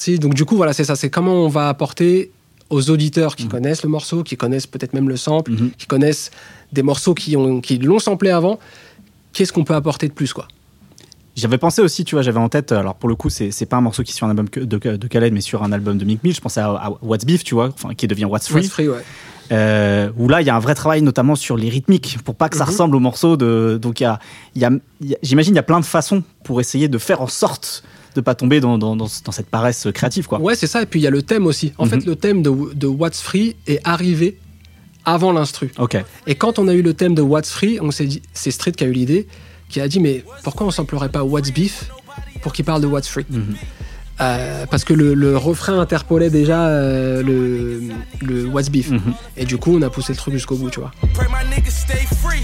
Si, donc du coup, voilà, c'est ça. C'est comment on va apporter aux auditeurs qui Mhm. connaissent le morceau, qui connaissent peut-être même le sample, Mhm. qui connaissent des morceaux qui, ont, qui l'ont samplé avant, qu'est-ce qu'on peut apporter de plus, quoi? J'avais pensé aussi, tu vois, j'avais en tête, alors pour le coup, c'est c'est pas un morceau qui est sur un album de, de Khaled, mais sur un album de Mick Mill. Je pensais à, à What's Beef, tu vois, enfin, qui devient What's Free. What's Free, ouais. Euh, où là, il y a un vrai travail, notamment sur les rythmiques, pour pas que ça Mhm. ressemble au morceau de. Donc, y a, y a- y a- j'imagine, il y a plein de façons pour essayer de faire en sorte de pas tomber dans, dans, dans, dans cette paresse créative, quoi. Ouais, c'est ça. Et puis il y a le thème aussi. En Mhm. fait, le thème de, de What's Free est arrivé avant l'instru. Ok. Et quand on a eu le thème de What's Free, on s'est dit, c'est Street qui a eu l'idée, qui a dit mais pourquoi on samplerait pas What's Beef pour qu'il parle de What's Free? Mhm. Euh, Parce que le, le refrain interpolait déjà euh, le, le What's Beef. Mhm. Et du coup, on a poussé le truc jusqu'au bout, tu vois. Pray my niggas stay free.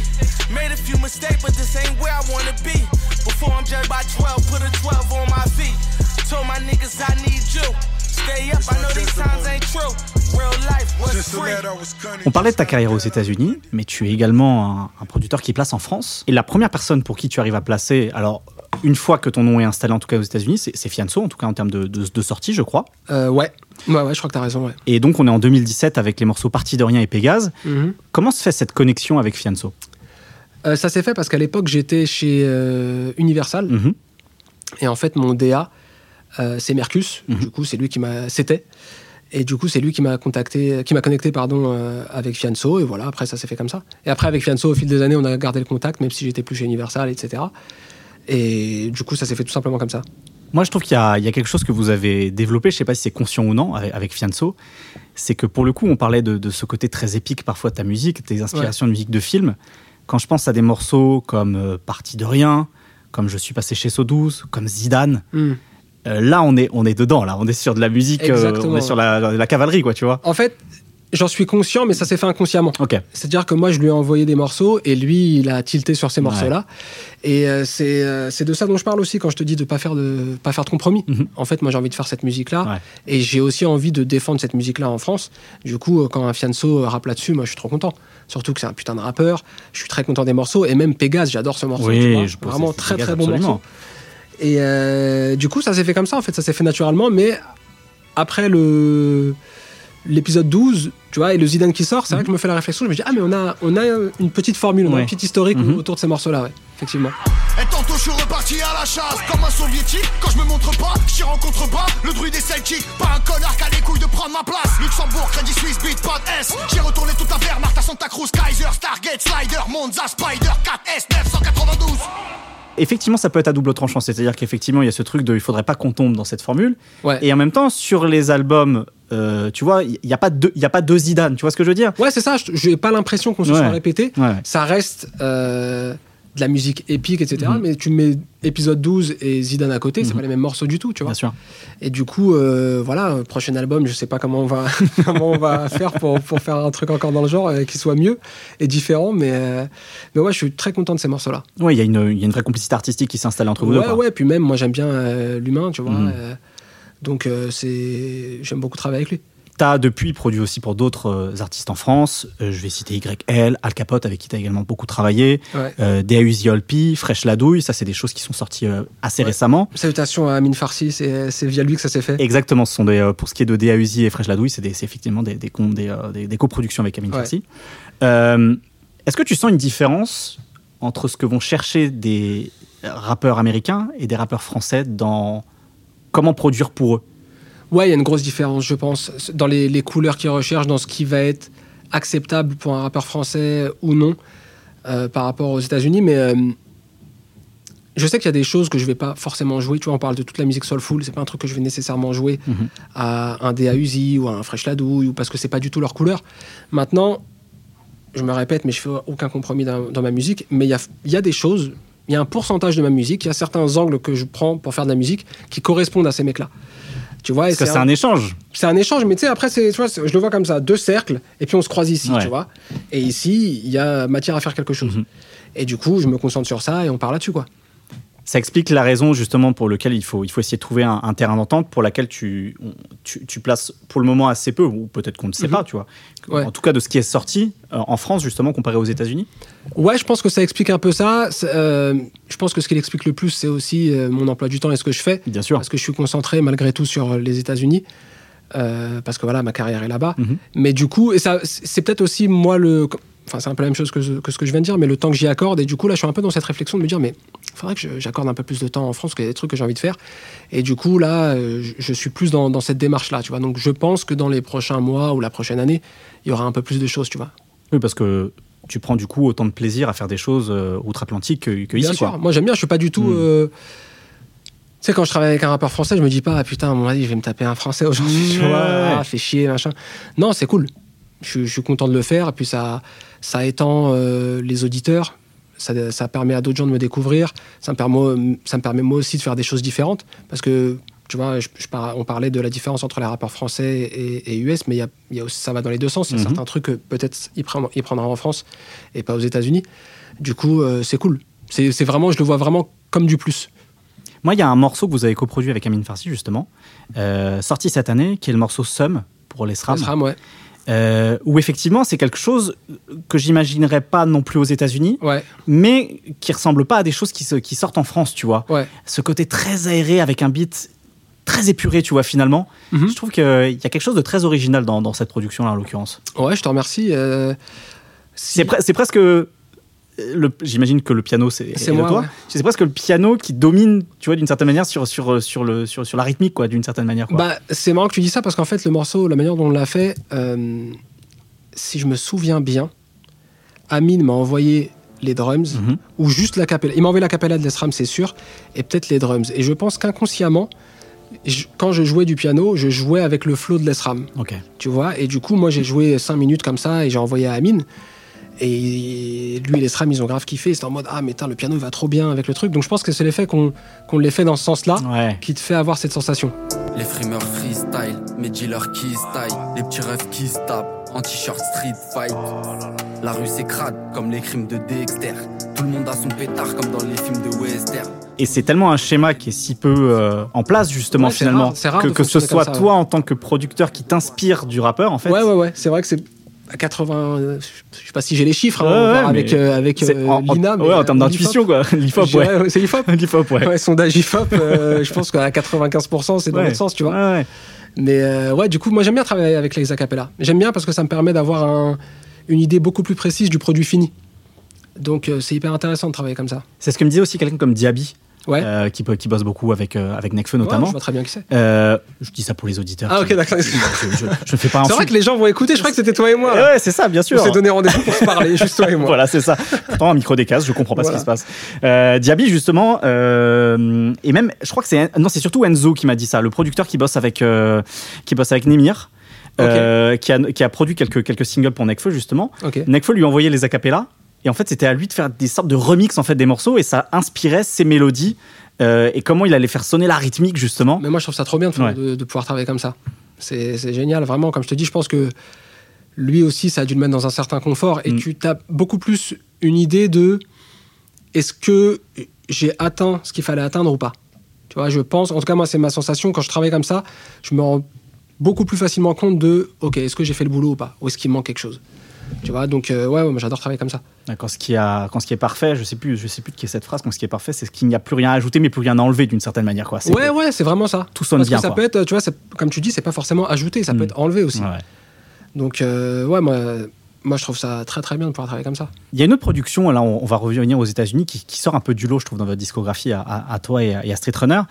Made a few mistakes, but this ain't where I wanna be. Before I'm judged by 12, put a 12 on my feet. Told my niggas I need you. Stay up, I know these times ain't true. Real life was free. On parlait de ta carrière aux États-Unis, mais tu es également un, un producteur qui place en France. Et la première personne pour qui tu arrives à placer, alors une fois que ton nom est installé, en tout cas aux États-Unis, c'est Fianso, en tout cas en termes de, de, de sortie, je crois. Euh, ouais. ouais, ouais, je crois que t'as raison, ouais. Et donc on est en 2017 avec les morceaux Partie de rien et Pégase. Mhm. Comment se fait cette connexion avec Fianso? Euh, ça s'est fait parce qu'à l'époque, j'étais chez euh, Universal. Mhm. Et en fait, mon DA, euh, c'est Mercus. Mhm. Du coup, c'est lui qui m'a. C'était. Et du coup, c'est lui qui m'a contacté, qui m'a connecté, pardon, euh, avec Fianso. Et voilà, après, ça s'est fait comme ça. Et après, avec Fianso, au fil des années, on a gardé le contact, même si j'étais plus chez Universal, etc. Et du coup, ça s'est fait tout simplement comme ça. Moi, je trouve qu'il y, y a quelque chose que vous avez développé, je sais pas si c'est conscient ou non, avec, avec Fianso. C'est que pour le coup, on parlait de, de ce côté très épique parfois de ta musique, tes inspirations de musique de film. Quand je pense à des morceaux comme euh, Partie de rien, comme Je suis passé chez So12, comme Zidane, Hmm. Euh, là, on est, on est dedans, là. On est sur de la musique, euh, on est sur la, la- la cavalerie, quoi, tu vois. En fait, j'en suis conscient, mais ça s'est fait inconsciemment. Ok. C'est-à-dire que moi, je lui ai envoyé des morceaux et lui, il a tilté sur ces morceaux-là. Et euh, c'est de ça dont je parle aussi quand je te dis de pas faire de pas faire de compromis. Mhm. En fait, moi, j'ai envie de faire cette musique-là Ouais. et j'ai aussi envie de défendre cette musique-là en France. Du coup, quand un Fianso rappe là-dessus, moi, je suis trop content. Surtout que c'est un putain de rappeur. Je suis très content des morceaux et même Pégase, j'adore ce morceau. Oui, tu vois. je vraiment très Pégase, très bon absolument. morceau. Et euh, du coup, ça s'est fait comme ça. En fait, ça s'est fait naturellement. Mais après le l'épisode 12, tu vois, et le Zidane qui sort, c'est vrai que je me fais la réflexion, je me dis, ah, mais on a, on a une petite formule, on a Ouais. un petit historique Mhm. autour de ces morceaux-là, ouais, effectivement. Et tantôt je suis reparti à la chasse Comme un soviétique Quand je me montre pas, j'y rencontre pas Le druide des Celtics Pas un connard qui a les couilles de prendre ma place Luxembourg, Crédit Suisse, Bitpod S J'ai retourné toute la Wehrmacht à Santa Cruz Kaiser, Stargate, Slider, Monza, Spider 4S 992 Effectivement, ça peut être à double tranchant. C'est-à-dire qu'effectivement, il y a ce truc de il faudrait pas qu'on tombe dans cette formule. Ouais. Et en même temps, sur les albums, euh, tu vois, il n'y a, pas deux- y a pas deux Zidane. Tu vois ce que je veux dire? Ouais, c'est ça, je- j'ai pas l'impression qu'on se Ouais. soit répété. Ouais. Ça reste euh, de la musique épique, etc. Mhm. Mais tu mets épisode 12 et Zidane à côté, c'est Mhm. pas les mêmes morceaux du tout, tu vois. Bien sûr. Et du coup, euh, voilà, prochain album, je sais pas comment on va, <laughs> comment on va faire pour, pour faire un truc encore dans le genre euh, qui soit mieux et différent, mais, euh, mais ouais, je suis très content de ces morceaux-là. Ouais, il y, a une- il y a une vraie complicité artistique qui s'installe entre vous Ouais, deux. quoi. ouais, puis même, moi j'aime bien l'humain, tu vois. Mhm. donc, c'est j'aime beaucoup travailler avec lui. T'as depuis produit aussi pour d'autres euh, artistes en France. Euh, je vais citer YL, Al Capote, avec qui t'as également beaucoup travaillé. Ouais. Euh, Fresh Ladouille. Ça, c'est des choses qui sont sorties euh, assez Ouais. récemment. Salutations à Amine Farsi, c'est via lui que ça s'est fait. Exactement, ce sont des, pour ce qui est de Deauzi et Fresh Ladouille, c'est effectivement des, des, com- des, des- des coproductions avec Amine Ouais. Farsi. Est-ce que tu sens une différence entre ce que vont chercher des rappeurs américains et des rappeurs français dans comment produire pour eux? Ouais, il y a une grosse différence, je pense, dans les, les couleurs qu'ils recherchent, dans ce qui va être acceptable pour un rappeur français ou non euh, par rapport aux États-Unis. Mais euh, je sais qu'il y a des choses que je vais pas forcément jouer. Tu vois, on parle de toute la musique soulful, c'est pas un truc que je vais nécessairement jouer Mhm. à un DA Uzi ou à un Fresh Ladouille ou parce que c'est pas du tout leur couleur. Maintenant, je me répète, mais je fais aucun compromis dans, dans ma musique. Mais il y a, il y a des choses, il y a un pourcentage de ma musique, il y a certains angles que je prends pour faire de la musique qui correspondent à ces mecs-là. Tu vois, Parce que c'est un échange. c'est un échange, mais tu sais, après, tu vois, je le vois comme ça, deux cercles, et puis on se croise ici, Ouais. tu vois. Et ici, il y a matière à faire quelque chose. Mhm. Et du coup, je me concentre sur ça et on parle là-dessus, quoi. Ça explique la raison justement pour laquelle il faut, il faut essayer de trouver un, un terrain d'entente pour laquelle tu, tu, tu places pour le moment assez peu, ou peut-être qu'on ne sait Mhm. pas, tu vois. Ouais. En tout cas, de ce qui est sorti euh, en France justement comparé aux États-Unis. Ouais, je pense que ça explique un peu ça. Euh, je pense que ce qui l'explique le plus, c'est aussi euh, mon emploi du temps et ce que je fais. Bien sûr. Parce que je suis concentré malgré tout sur les États-Unis. euh, parce que voilà, ma carrière est là-bas. Mhm. Mais du coup, et ça, c'est peut-être aussi moi le. Enfin, c'est un peu la même chose que, ce- que ce que je viens de dire, mais le temps que j'y accorde. Et du coup, là, je suis un peu dans cette réflexion de me dire, mais faudrait que j'accorde un peu plus de temps en France, parce qu'il y a des trucs que j'ai envie de faire. Et du coup, là, euh, je, je suis plus dans, dans cette démarche-là, tu vois. Donc, je pense que dans les prochains mois ou la prochaine année, il y aura un peu plus de choses, tu vois. Oui, parce que tu prends du coup autant de plaisir à faire des choses euh, outre-Atlantique que, que Bien ici, sûr. quoi. Moi, j'aime bien. Je suis pas du tout. Mm. euh, Tu sais, quand je travaille avec un rappeur français, je me dis pas, ah, putain, mon avis, je vais me taper un français aujourd'hui, tu Ouais. vois, ah, fait chier, machin. Non, c'est cool. Je, suis- je suis content de le faire. Et puis, ça, ça étend euh, les auditeurs. Ça, ça permet à d'autres gens de me découvrir. Ça me, permet, ça me permet moi aussi de faire des choses différentes. Parce que, tu vois, je, je par- on parlait de la différence entre les rappeurs français et, et US, mais il y a, il y a aussi, ça va dans les deux sens. Il y a Mhm. certains trucs que peut-être il, prend- il prendra en France et pas aux États-Unis. Du coup, euh, c'est cool. C'est vraiment, je le vois vraiment comme du plus. Moi, il y a un morceau que vous avez coproduit avec Amine Farsi, justement, euh, sorti cette année, qui est le morceau Sum pour les SRAM. SRAM, ouais. Euh, où effectivement, c'est quelque chose que j'imaginerais pas non plus aux États-Unis, Ouais, mais qui ressemble pas à des choses qui, se- qui sortent en France, tu vois. ouais. Ce côté très aéré avec un beat très épuré, tu vois, finalement. Mhm. Je trouve qu'il y a quelque chose de très original dans, dans cette production-là, en l'occurrence. Ouais, je te remercie. euh, si- C'est pre- c'est presque. J'imagine que le piano, c'est moi, toi. ouais. C'est presque le piano qui domine, tu vois, d'une certaine manière, sur, sur, sur, le, sur, sur la rythmique, quoi, d'une certaine manière. Quoi. Bah, c'est marrant que tu dis ça parce qu'en fait, le morceau, la manière dont on l'a fait, euh, si je me souviens bien, Amine m'a envoyé les drums Mhm. ou juste la capella. Il m'a envoyé la capella de l'ESRAM, c'est sûr, et peut-être les drums. Et je pense qu'inconsciemment, je- quand je jouais du piano, je jouais avec le flow de l'ESRAM. Ok. tu vois. Et du coup, moi, j'ai joué 5 minutes comme ça et j'ai envoyé à Amine. Et lui et les SRAM, ils ont grave kiffé. C'était en mode, ah, mais tain, le piano il va trop bien avec le truc. Donc je pense que c'est l'effet qu'on qu'on l'ait fait dans ce sens-là Ouais. qui te fait avoir cette sensation. Les frimeurs freestyle, mes dealers qui style, les petits refs qui se tapent, en t-shirt street fight. La rue s'écrade comme les crimes de Dexter. Tout le monde a son pétard comme dans les films de western. Et c'est tellement un schéma qui est si peu euh, en place, justement, Ouais, finalement, rare- c'est rare que, ce soit ça, toi en tant que producteur qui t'inspire du rappeur, en fait. Ouais, ouais, ouais. C'est vrai que c'est à 80. euh, Je sais pas si j'ai les chiffres hein, Ouais, ouais, avec, euh, avec c'est euh, en, Lina. ouais, en euh, termes d'intuition, quoi. <laughs> L'IFOP, Je ouais. C'est l'IFOP <laughs> L'IFOP, ouais. Ouais, sondage IFOP, euh, <laughs> je pense qu'à 95%, c'est dans Ouais. l'autre sens, tu vois. Ouais, ouais. Mais euh, ouais, du coup, moi j'aime bien travailler avec les acapella. J'aime bien parce que ça me permet d'avoir un- une idée beaucoup plus précise du produit fini. Donc euh, c'est hyper intéressant de travailler comme ça. C'est ce que me disait aussi quelqu'un comme Diaby, Ouais. euh, qui, qui bosse beaucoup avec, euh, avec Nekfeu Ouais, notamment. je vois très bien qui c'est. Euh, je dis ça pour les auditeurs. Ah ok, d'accord. Je, ne fais pas un C'est vrai que les gens vont écouter, je crois que c'était toi et moi. là. Ouais, c'est ça, bien sûr. On s'est donné rendez-vous pour se parler, <laughs> juste toi et moi. Voilà, c'est ça. Pourtant, un micro décasse, je comprends pas Voilà. ce qui se passe. Euh, Diaby, justement, et même, je crois que c'est non, c'est surtout Enzo qui m'a dit ça, le producteur qui bosse avec qui bosse avec Nemir, qui, a, qui a produit quelques quelques singles pour Nekfeu justement. Ok. Nekfeu lui envoyait les acapellas. Et en fait, c'était à lui de faire des sortes de remix en fait des morceaux et ça inspirait ses mélodies euh, et comment il allait faire sonner la rythmique justement. Mais moi je trouve ça trop bien de, Ouais. de- de pouvoir travailler comme ça. C'est génial, vraiment. Comme je te dis, je pense que lui aussi, ça a dû le mettre dans un certain confort. Et Mm. tu as beaucoup plus une idée de est-ce que j'ai atteint ce qu'il fallait atteindre ou pas? Tu vois, je pense, en tout cas, moi, c'est ma sensation. Quand je travaille comme ça, je me rends beaucoup plus facilement compte de ok, est-ce que j'ai fait le boulot ou pas? Ou est-ce qu'il manque quelque chose? Tu vois, donc, euh, ouais, ouais, moi, j'adore travailler comme ça. Quand ce qui a quand ce qui est parfait, je sais plus, je sais plus de qui est cette phrase. Quand ce qui est parfait, c'est ce qu'il n'y a plus rien à ajouter mais plus rien à enlever d'une certaine manière quoi. Ouais, ouais, c'est vraiment ça. Tout sonne Parce bien, que ça quoi. peut être, tu vois, comme tu dis, c'est pas forcément ajouté, ça peut Mm. être enlevé aussi. Ouais. Donc, euh, ouais, moi, moi, je trouve ça très très bien de pouvoir travailler comme ça. Il y a une autre production, là on, va revenir aux États-Unis, qui, qui sort un peu du lot, je trouve, dans votre discographie à, à- à toi et à, et à Street Runner.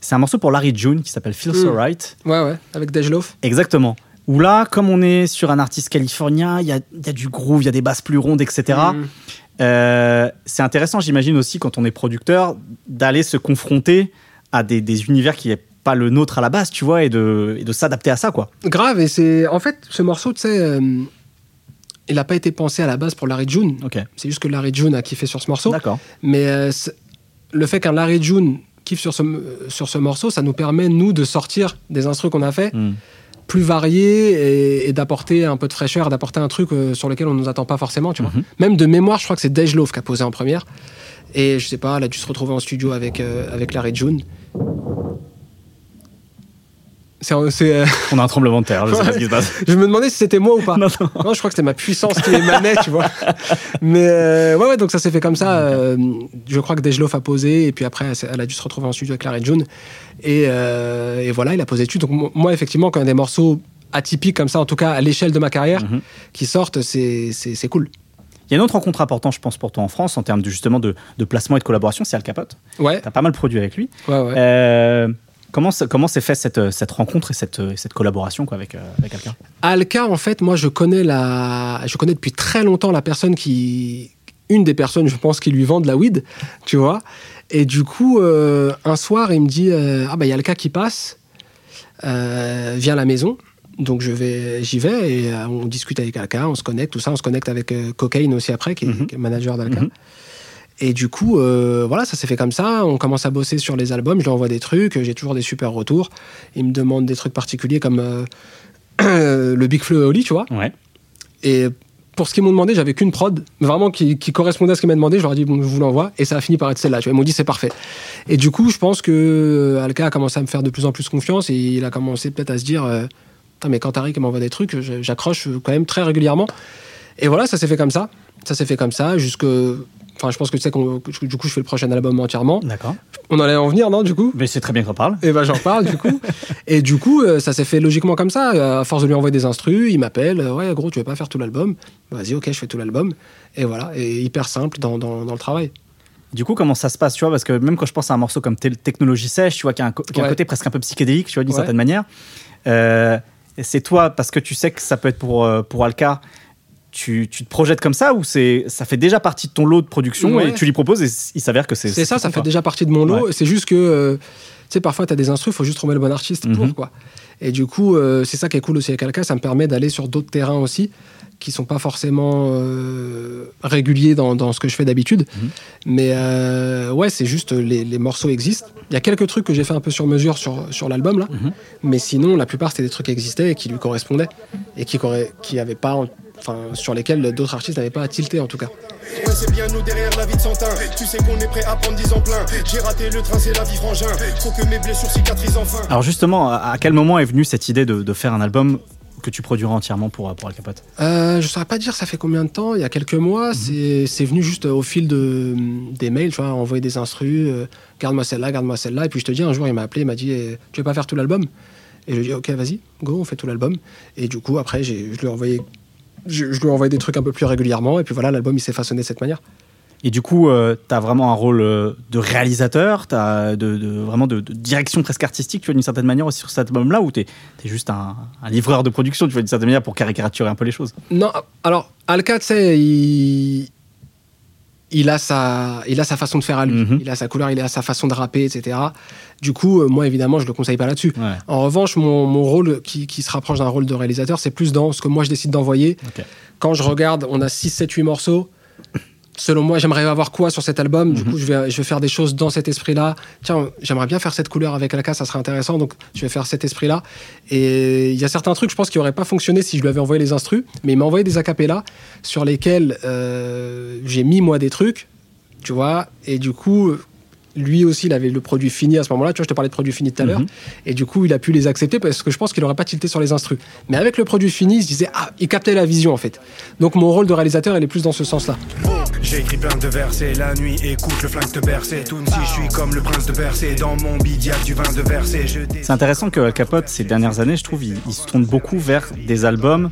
C'est un morceau pour Larry June qui s'appelle Feel So Mm. Right. Ouais, ouais, avec Dej Loaf. Exactement. Où là, comme on est sur un artiste californien, il y a, il y a du groove, il y a des basses plus rondes, etc. Mm. Euh, c'est intéressant, j'imagine aussi, quand on est producteur, d'aller se confronter à des, des univers qui n'est pas le nôtre à la base, tu vois, et de, et de s'adapter à ça, quoi. Grave, et c'est. En fait, ce morceau, tu sais, euh, il n'a pas été pensé à la base pour Larry June. Ok, C'est juste que Larry June a kiffé sur ce morceau. d'accord. Mais euh, le fait qu'un Larry June kiffe sur ce, sur ce morceau, ça nous permet, nous, de sortir des instrus qu'on a fait Mm. Plus variés et, et d'apporter un peu de fraîcheur, d'apporter un truc euh, sur lequel on ne nous attend pas forcément, tu vois. Mhm. Même de mémoire, je crois que c'est Dej qui a posé en première. Et je sais pas, elle a dû se retrouver en studio avec, euh, avec Larry June. C'est, euh, On a un tremblement de terre, je sais pas ce qui se passe. je me demandais si c'était moi ou pas. <laughs> Non, non. Non, je crois que c'était ma puissance qui émanait, tu vois. Mais euh, ouais, ouais, donc ça s'est fait comme ça. euh, je crois que Dejlof a posé, et puis après, elle, a dû se retrouver en studio avec Larry June. Et, et voilà, il a posé dessus. Donc mo- moi, effectivement, quand il y a des morceaux atypiques comme ça, en tout cas à l'échelle de ma carrière, Mhm. qui sortent, c'est, cool. Il y a une autre rencontre importante, je pense, pour toi en France, en termes de, justement de, de placement et de collaboration, c'est Al Capote. Ouais, Tu as pas mal produit avec lui. ouais, ouais. Comment s'est fait cette, cette rencontre et cette, cette collaboration quoi, avec, euh, avec quelqu'un Alka, en fait, moi, je connais la, je connais depuis très longtemps la personne qui, une des personnes, je pense, qui lui vend de la weed, tu vois. Et du coup, euh, un soir, il me dit, euh, ah bah il y a Alka qui passe, viens à la maison. Donc je vais, j'y vais et on discute avec Alka, on se connecte, tout ça, on se connecte avec Cocaine aussi après, qui est, Mhm. qui est le manager d'Alka. Mhm. Et du coup, euh, voilà, ça s'est fait comme ça. On commence à bosser sur les albums. Je lui envoie des trucs. J'ai toujours des super retours. Il me demande des trucs particuliers comme euh, <clears throat> le Big Flow Oli, tu vois. Ouais. Et pour ce qu'ils m'ont demandé, j'avais qu'une prod, vraiment qui, qui correspondait à ce qu'ils m'ont demandé. Je leur ai dit, bon, je vous l'envoie. Et ça a fini par être celle-là. Ils m'ont dit, c'est parfait. Et du coup, je pense que euh, Alka a commencé à me faire de plus en plus confiance et il a commencé peut-être à se dire, euh, mais quand Tariq m'envoie des trucs, j'accroche quand même très régulièrement. Et voilà, ça s'est fait comme ça. Ça s'est fait comme ça jusque. Enfin, je pense que tu sais qu'on- que du coup, je fais le prochain album entièrement. D'accord. On allait en venir, non, du coup? Mais c'est très bien qu'on parle. et ben j'en parle du coup. <laughs> Et du coup, euh, ça s'est fait logiquement comme ça. À force de lui envoyer des instrus, il m'appelle. euh, Ouais, gros, tu veux pas faire tout l'album? Vas-y, ok, je fais tout l'album. Et voilà, et hyper simple dans, dans, dans le travail. Du coup, comment ça se passe, tu vois? Parce que même quand je pense à un morceau comme Technologie Sèche, tu vois, qui a un, qui a un côté presque un peu psychédélique, tu vois, d'une Ouais. certaine manière. Euh, c'est toi, parce que tu sais que ça peut être pour, euh, pour Alka, tu, tu te projettes comme ça ou c'est ça fait déjà partie de ton lot de production Ouais. et tu lui proposes et il s'avère que c'est. C'est ça, ça fait déjà partie de mon lot. Ouais. C'est juste que, euh, sais, parfois, tu as des instrus, il faut juste trouver le bon artiste Mhm. pour, quoi. Et du coup, euh, c'est ça qui est cool aussi avec Alka, ça me permet d'aller sur d'autres terrains aussi, qui sont pas forcément euh, réguliers dans, dans ce que je fais d'habitude. Mhm. Mais euh, ouais, c'est juste, les, les morceaux existent. Il y a quelques trucs que j'ai fait un peu sur mesure sur, sur l'album, là. Mhm. Mais sinon, la plupart, c'était des trucs qui existaient et qui lui correspondaient. Et qui, qui avaient pas... Enfin, sur lesquels d'autres artistes n'avaient pas à tilter, en tout cas. Ouais, c'est bien nous derrière la vie de Santin. Tu sais qu'on est prêt à prendre 10 ans plein. J'ai raté le train, c'est la vie frangin. Faut que mes blessures cicatrisent enfin. Alors justement, à quel moment est venue cette idée de, de faire un album que tu produiras entièrement pour, pour Al Capote? Euh, je saurais pas dire ça fait combien de temps? Il y a quelques mois, c'est c'est venu juste au fil de, des mails, tu vois, envoyer des instrus, euh, garde-moi celle-là, garde-moi celle-là. Et puis je te dis, un jour, il m'a appelé, il m'a dit, eh, tu veux pas faire tout l'album? Et je lui ai dit, ok, vas-y, go, on fait tout l'album. Et du coup, après, je lui ai envoyé. Je, je lui ai envoyé des trucs un peu plus régulièrement, et puis voilà, l'album il s'est façonné de cette manière. Et du coup, tu as vraiment un rôle euh, de réalisateur, tu as de, de- vraiment de, de direction presque artistique, tu vois, d'une certaine manière aussi sur cet album-là, ou tu es, juste un, un livreur de production, tu vois, d'une certaine manière, pour caricaturer un peu les choses? Non, alors, Alka, tu sais, il, il, a sa, il a sa façon de faire à lui. Mhm. Il a sa couleur, il a sa façon de rapper, etc. Du coup, euh, moi, évidemment, je le conseille pas là-dessus. Ouais. En revanche, mon, mon rôle qui, qui se rapproche d'un rôle de réalisateur, c'est plus dans ce que moi je décide d'envoyer. Quand je regarde, on a 6, 7, 8 morceaux. Selon moi, j'aimerais avoir quoi sur cet album? Du coup, je vais, je vais faire des choses dans cet esprit-là. Tiens, j'aimerais bien faire cette couleur avec Alka, ça serait intéressant. Donc, je vais faire cet esprit-là. Et il y a certains trucs, je pense, qui n'auraient pas fonctionné si je lui avais envoyé les instrus. Mais il m'a envoyé des acapellas sur lesquels euh, j'ai mis, moi, des trucs. Tu vois? Et du coup, lui aussi, il avait le produit fini à ce moment-là. Tu vois, je te parlais de produit fini tout à l'heure. Mhm. Et du coup, il a pu les accepter parce que je pense qu'il n'aurait pas tilté sur les instrus. Mais avec le produit fini, il se disait, ah, il captait la vision en fait. Donc mon rôle de réalisateur, il est plus dans ce sens-là. J'ai écrit plein de versets la nuit, écoute le flingue te bercer. Tout si je suis comme le prince de Bercé. Dans mon bidiac du vin de verser. Je dé- C'est intéressant que Al Capote, ces dernières années, je trouve, il, il se tourne beaucoup vers des albums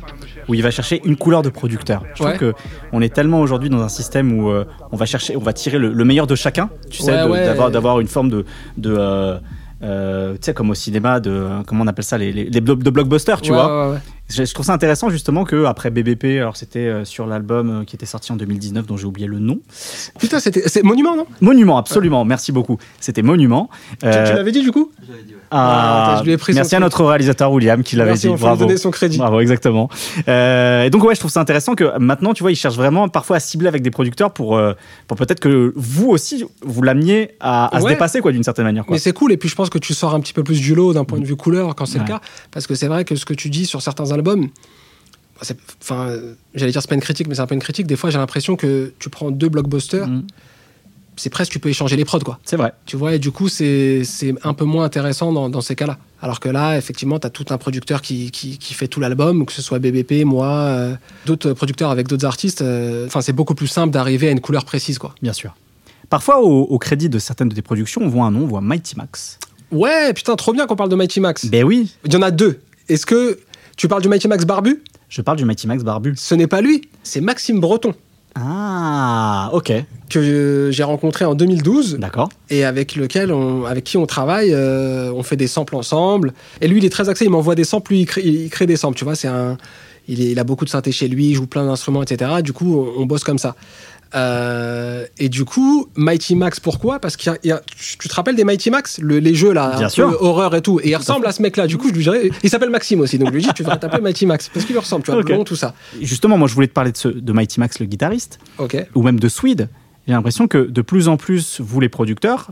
où il va chercher une couleur de producteur. Je Ouais. trouve que on est tellement aujourd'hui dans un système où euh, on va chercher, on va tirer le, le meilleur de chacun. Tu sais, Ouais, de- ouais. d'avoir d'avoir une forme de, de euh, euh, tu sais, comme au cinéma, de comment on appelle ça, les, les, les blo- de blockbusters, tu Ouais, vois. ouais, ouais. Je, je trouve ça intéressant justement que après BBP, alors c'était sur l'album qui était sorti en 2019 dont j'ai oublié le nom. Putain, c'était, c'est Monument, non? Monument, absolument. Merci beaucoup. C'était Monument. Euh, Tu l'avais dit du coup? Ah, Ah, je lui ai pris son merci à notre réalisateur William qui l'avait dit. on faut lui Bravo. donner son crédit. Bravo, exactement. Euh, et donc ouais, je trouve ça intéressant que maintenant, tu vois, ils cherchent vraiment parfois à cibler avec des producteurs pour, euh, pour peut-être que vous aussi vous l'ameniez à, à se dépasser quoi, d'une certaine manière. Quoi. Mais c'est cool, et puis je pense que tu sors un petit peu plus du lot d'un point de vue couleur quand c'est Ouais. le cas. Parce que c'est vrai que ce que tu dis sur certains albums, enfin, j'allais dire c'est pas une critique, mais c'est un peu une critique. Des fois, j'ai l'impression que tu prends deux blockbusters, Mm. C'est presque tu peux échanger les prods quoi. C'est vrai. Tu vois, et du coup, c'est un peu moins intéressant dans, dans ces cas-là. Alors que là, effectivement, tu as tout un producteur qui, qui, qui fait tout l'album, que ce soit BBP, moi, euh, d'autres producteurs avec d'autres artistes. euh, Enfin, c'est beaucoup plus simple d'arriver à une couleur précise, quoi. Bien sûr. Parfois, au, au crédit de certaines de tes productions, on voit un nom, on voit Mighty Max. Ouais, putain, trop bien qu'on parle de Mighty Max. Ben oui, Il y en a deux. Est-ce que tu parles du Mighty Max Barbu? Je parle du Mighty Max Barbu. Ce n'est pas lui, c'est Maxime Breton, Ah, ok, que j'ai rencontré en 2012. d'accord. et avec lequel on, avec qui on travaille, euh, on fait des samples ensemble. Et lui, il est très axé, il m'envoie des samples, lui, il crée, il crée des samples, tu vois, c'est un, il, est- il a beaucoup de synthé chez lui, il joue plein d'instruments, etc. Du coup, on, on bosse comme ça. Euh, et du coup, Mighty Max, pourquoi? Parce a- tu te rappelles des Mighty Max, le- les jeux là, Bien un sûr. peu horreur et tout. Et il ressemble à ce mec-là. Du coup, je lui dirais, il s'appelle Maxime aussi, donc je lui dis, tu devrais t'appeler Mighty Max parce qu'il lui ressemble, tu vois, Ok. blond, tout ça. Justement, moi, je voulais te parler de, ce, de Mighty Max, le guitariste, ou même de Swede. J'ai l'impression que de plus en plus, vous les producteurs,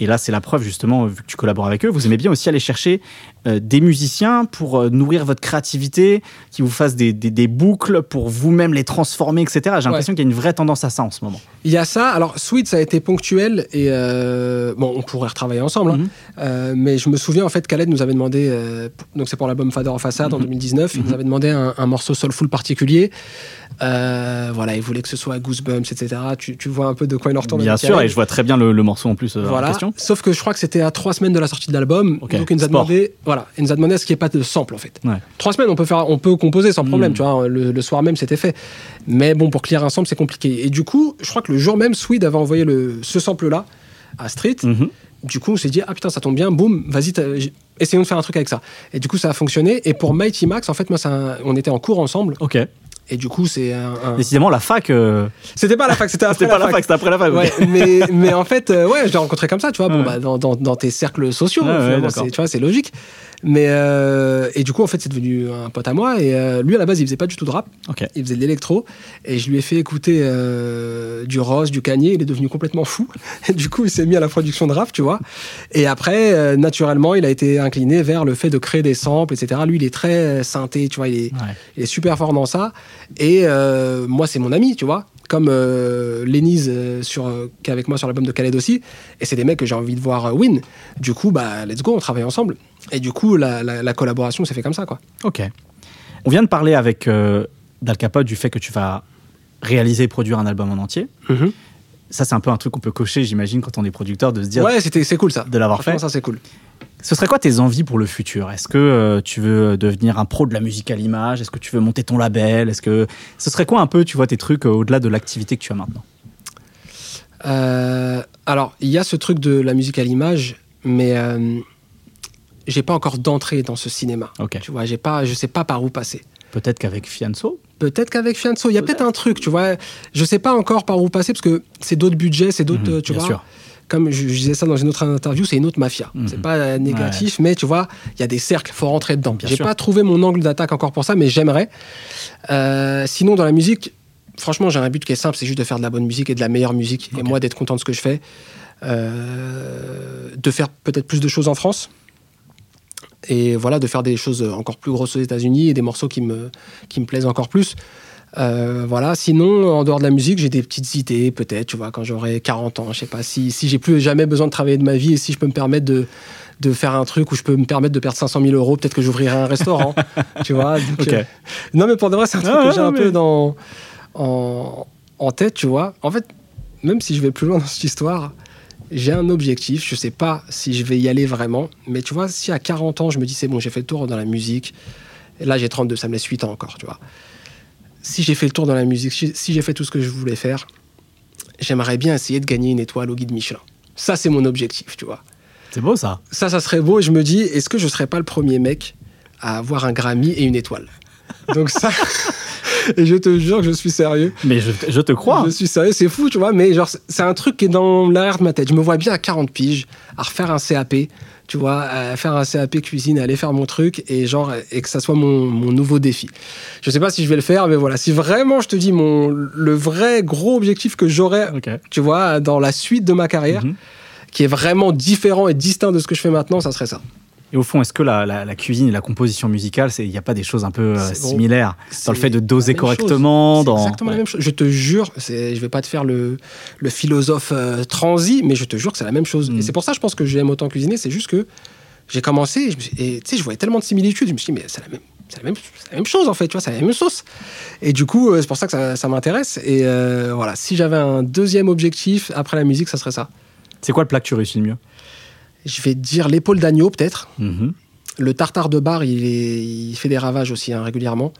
et là c'est la preuve justement, vu que tu collabores avec eux, vous aimez bien aussi aller chercher euh, des musiciens pour euh, nourrir votre créativité, qui vous fassent des, des- des boucles pour vous-même les transformer, etc. J'ai l'impression qu'il y a une vraie tendance à ça en ce moment. Il y a ça. Alors, Sweet, ça a été ponctuel et euh, bon, on pourrait retravailler ensemble. hein. Mhm. Euh, mais je me souviens en fait, Khaled nous avait demandé, donc c'est pour l'album Fader en façade en Mhm. 2019, il nous avait demandé un, un morceau soulful particulier. Euh, voilà, il voulait que ce soit Goosebumps, etc. Tu, tu vois un peu de quoi il en retourne. Bien sûr, et je vois très bien le, le morceau en plus euh, en Voilà. question. Sauf que je crois que c'était à trois semaines de la sortie de l'album. Donc il nous a Sport. demandé, voilà, il nous a demandé ce qu'il n'y ait pas de sample en fait. Ouais. Trois semaines, on peut faire, on peut composer sans problème, Mm. tu vois. Le, le soir même, c'était fait. Mais bon, pour clear un sample, c'est compliqué. Et du coup, je crois que le jour même, Swede avait envoyé le, ce sample-là à Street. Mhm. Du coup, on s'est dit, ah putain, ça tombe bien, boum, vas-y, essayons de faire un truc avec ça. Et du coup, ça a fonctionné. Et pour Mighty Max, en fait, moi, on était en cours ensemble. Ok. Et du coup, c'est un. un- Décidément, la fac. euh, C'était pas la fac, c'était <laughs> après C'était pas la fac, c'était après la fac. mais, mais en fait, euh, ouais, je l'ai rencontré comme ça, tu vois, bon, bah, dans, dans, dans tes cercles sociaux, tu vois, c'est logique. Mais euh, et du coup, en fait, c'est devenu un pote à moi. Et euh, lui, à la base, il faisait pas du tout de rap, il faisait de l'électro. Et je lui ai fait écouter euh, du Ross, du Kanye. Il est devenu complètement fou. <laughs> Et du coup, il s'est mis à la production de rap, tu vois. Et après, euh, naturellement, il a été incliné vers le fait de créer des samples, etc. Lui, il est très synthé, tu vois, il est, Ouais. il est super fort dans ça. Et euh, moi, c'est mon ami, tu vois. Comme euh, Lénise, euh, sur, euh, qui est avec moi sur l'album de Khaled aussi. Et c'est des mecs que j'ai envie de voir euh, win. Du coup, bah, let's go, on travaille ensemble. Et du coup, la, la- la collaboration s'est fait comme ça, quoi. Ok. On vient de parler avec Dal Capote du fait que tu vas réaliser et produire un album en entier. Ça, c'est un peu un truc qu'on peut cocher, j'imagine, quand on est producteur, de se dire Ouais, c'était, c'est cool ça. de l'avoir fait. ça, c'est cool. Ce serait quoi tes envies pour le futur? Est-ce que euh, tu veux devenir un pro de la musique à l'image? Est-ce que tu veux monter ton label? Est-ce que ce serait quoi un peu, tu vois, tes trucs euh, au-delà de l'activité que tu as maintenant? Euh, alors, il y a ce truc de la musique à l'image, mais j'ai pas encore d'entrée dans ce cinéma. Ok. Tu vois, j'ai pas, je sais pas par où passer. Peut-être qu'avec Fianso? Peut-être qu'avec Fianso, il y a peut-être un truc, tu vois. Je sais pas encore par où passer parce que c'est d'autres budgets, c'est d'autres, Mhm, tu bien vois. sûr. Comme je, je disais ça dans une autre interview, c'est une autre mafia. Mhm. C'est pas négatif, mais tu vois, il y a des cercles, faut rentrer dedans. J'ai pas trouvé mon angle d'attaque encore pour ça, mais j'aimerais. Euh, sinon, dans la musique, franchement, j'ai un but qui est simple, c'est juste de faire de la bonne musique et de la meilleure musique, et moi d'être content de ce que je fais, Euh, de faire peut-être plus de choses en France. Et voilà, de faire des choses encore plus grosses aux États-Unis et des morceaux qui me, qui me plaisent encore plus. Euh, voilà. Sinon, en dehors de la musique, j'ai des petites idées, peut-être, tu vois, quand j'aurai 40 ans, je sais pas, si, si j'ai plus jamais besoin de travailler de ma vie et si je peux me permettre de, de faire un truc où je peux me permettre de perdre 500 000 euros, peut-être que j'ouvrirai un restaurant, <laughs> tu vois. donc, euh, non, mais pour de vrai, c'est un truc Ah, que j'ai un mais- peu dans, en, en tête, tu vois. En fait, même si je vais plus loin dans cette histoire, j'ai un objectif. Je sais pas si je vais y aller vraiment, mais tu vois, si à 40 ans, je me dis c'est bon, j'ai fait le tour dans la musique, et là j'ai 32, ça me laisse 8 ans encore, tu vois. Si j'ai fait le tour dans la musique, si j'ai fait tout ce que je voulais faire, j'aimerais bien essayer de gagner une étoile au guide Michelin. Ça, c'est mon objectif, tu vois. C'est beau ça. Ça, ça serait beau. Et je me dis, est-ce que je serais pas le premier mec à avoir un Grammy et une étoile? Donc ça, <laughs> et je te jure que je suis sérieux. Mais je, je te crois. Je suis sérieux, c'est fou, tu vois, mais genre, c'est- un truc qui est dans l'arrière de ma tête. Je me vois bien à 40 piges, à refaire un CAP, tu vois, à faire un CAP cuisine, à aller faire mon truc, et genre, et que ça soit mon, mon nouveau défi. Je sais pas si je vais le faire, mais voilà, si vraiment je te dis mon, le vrai gros objectif que j'aurais, tu vois, dans la suite de ma carrière, Mhm. qui est vraiment différent et distinct de ce que je fais maintenant, ça serait ça. Et au fond, est-ce que la, la- la cuisine et la composition musicale, il n'y a pas des choses un peu euh, similaires dans le fait de doser correctement dans... exactement la même chose. Je te jure, je vais pas te faire le, le philosophe euh, transi, mais je te jure que c'est la même chose. Mm. Et c'est pour ça, je pense que j'aime autant cuisiner. C'est juste que j'ai commencé et je, suis- et, tu sais, je voyais tellement de similitudes. Je me suis dit, mais c'est la même. C'est la, même, c'est la même chose en fait, tu vois, c'est la même sauce. Et du coup, euh, c'est pour ça que ça, ça m'intéresse. Et euh, voilà, si j'avais un deuxième objectif après la musique, ça serait ça. C'est quoi le plat que tu réussis le mieux? Je vais dire l'épaule d'agneau peut-être. Mhm. Le tartare de bar, il, est- il fait des ravages aussi hein, régulièrement.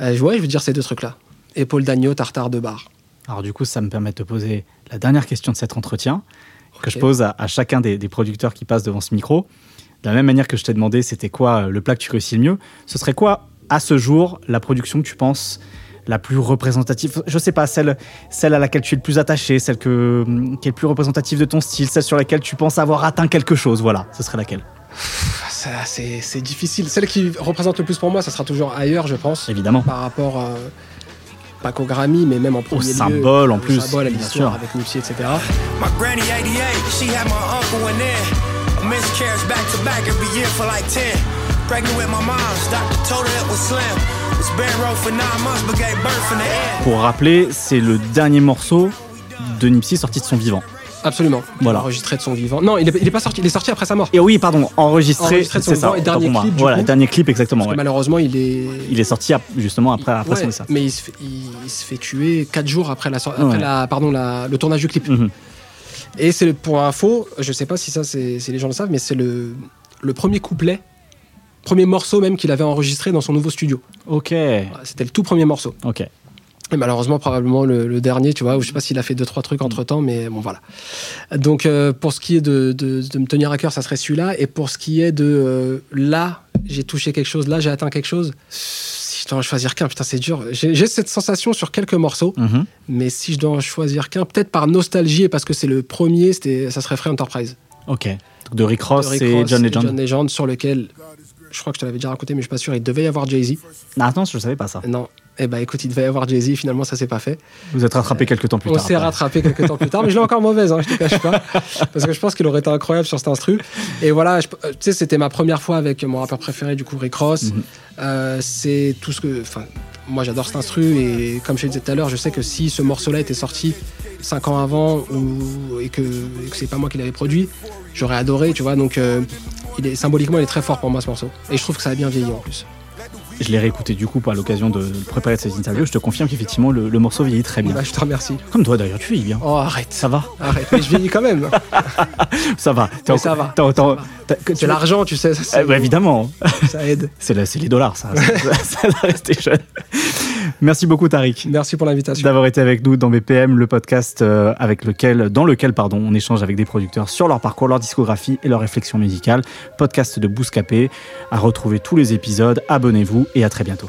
Euh, ouais, je veux dire ces deux trucs-là. Épaule d'agneau, tartare de bar. Alors du coup, ça me permet de te poser la dernière question de cet entretien que je pose à, à chacun des, des producteurs qui passent devant ce micro. De la même manière que je t'ai demandé c'était quoi euh, le plat que tu réussis le mieux, ce serait quoi à ce jour la production que tu penses la plus représentative Je sais pas, celle, celle à laquelle tu es le plus attaché, celle que, qui est le plus représentative de ton style, celle sur laquelle tu penses avoir atteint quelque chose, voilà, ce serait laquelle? C'est, difficile. Celle qui représente le plus pour moi, ça sera toujours ailleurs, je pense. Évidemment. Par rapport, euh, pas qu'au Grammy, mais même en premier lieu. symbole, en au plus, symbole, à bien l'histoire sûr. avec Nipsey, etc. My granny 88, she had my uncle in there. A miscarriage back to back every year for like 10. Pour rappeler, c'est le dernier morceau de Nipsey sorti de son vivant. Absolument. Voilà. Enregistré de son vivant. Non, il est, il est pas sorti. Il est sorti après sa mort. Et oui, pardon, enregistré, Enregistré de son c'est ça. vivant et dernier moi. clip, du Voilà, coup. dernier clip exactement. Parce que ouais. malheureusement, il est. Il est sorti justement après, après son Ouais, naissance. mais il se, fait, il- il se fait tuer 4 jours après, la, sor- après Ouais. la, pardon, la- le tournage du clip. Mhm. Et c'est pour info, je sais pas si ça c'est si les gens le savent, mais c'est le, le premier couplet, premier morceau même qu'il avait enregistré dans son nouveau studio. Ok, C'était le tout premier morceau. ok. Et malheureusement, probablement le, le dernier, tu vois, où je sais pas s'il a fait deux trois trucs entre temps, mais bon voilà. Donc euh, pour ce qui est de, de- de me tenir à cœur, ça serait celui-là. Et pour ce qui est de euh, là, j'ai touché quelque chose, là j'ai atteint quelque chose. Si je dois en choisir qu'un, putain c'est dur. J'ai cette sensation sur quelques morceaux, Mhm. mais si je dois en choisir qu'un, peut-être par nostalgie et parce que c'est le premier, ça serait Free Enterprise. Ok. Donc de Rick Ross De Rick et Ross John Legend. John Legend, sur lequel, je crois que je te l'avais déjà raconté, mais je suis pas sûr, il devait y avoir Jay-Z. Ah, attends, je ne savais pas ça. Non. Eh ben écoute, il devait y avoir Jay-Z, finalement ça s'est pas fait. Vous êtes rattrapé quelques temps plus On tard. s'est après. rattrapé quelques temps plus tard, mais je l'ai encore mauvaise, hein, je te cache pas. <laughs> Parce que je pense qu'il aurait été incroyable sur cet instru. Et voilà, euh, tu sais, c'était ma première fois avec mon rappeur préféré, du coup, Rick Ross. Mhm. Euh, c'est tout ce que. Enfin, moi j'adore cet instru, et comme je te disais tout à l'heure, je sais que si ce morceau-là était sorti 5 ans avant, ou, et que, que c'est pas moi qui l'avais produit, j'aurais adoré, tu vois. Donc, euh, il est, symboliquement, il est très fort pour moi ce morceau. Et je trouve que ça a bien vieilli en plus. Je l'ai réécouté du coup à l'occasion de préparer cette interview. Je te confirme qu'effectivement le, le morceau vieillit très bien. Bah, je te remercie. Comme toi d'ailleurs, tu vieillis bien. Oh, arrête. Ça va Arrête, mais je vieillis quand même. <laughs> Ça va. En- ça va. C'est l'argent, tu sais. ça, Eh ben, évidemment. Ça aide. <laughs> C'est les dollars, ça. <laughs> ça, ça doit rester jeune. Merci beaucoup, Tariq. Merci pour l'invitation. d'avoir été avec nous dans BPM, le podcast euh, avec lequel, dans lequel pardon, on échange avec des producteurs sur leur parcours, leur discographie et leur réflexion musicale. Podcast de Bouscapé. À retrouver tous les épisodes. Abonnez-vous et à très bientôt.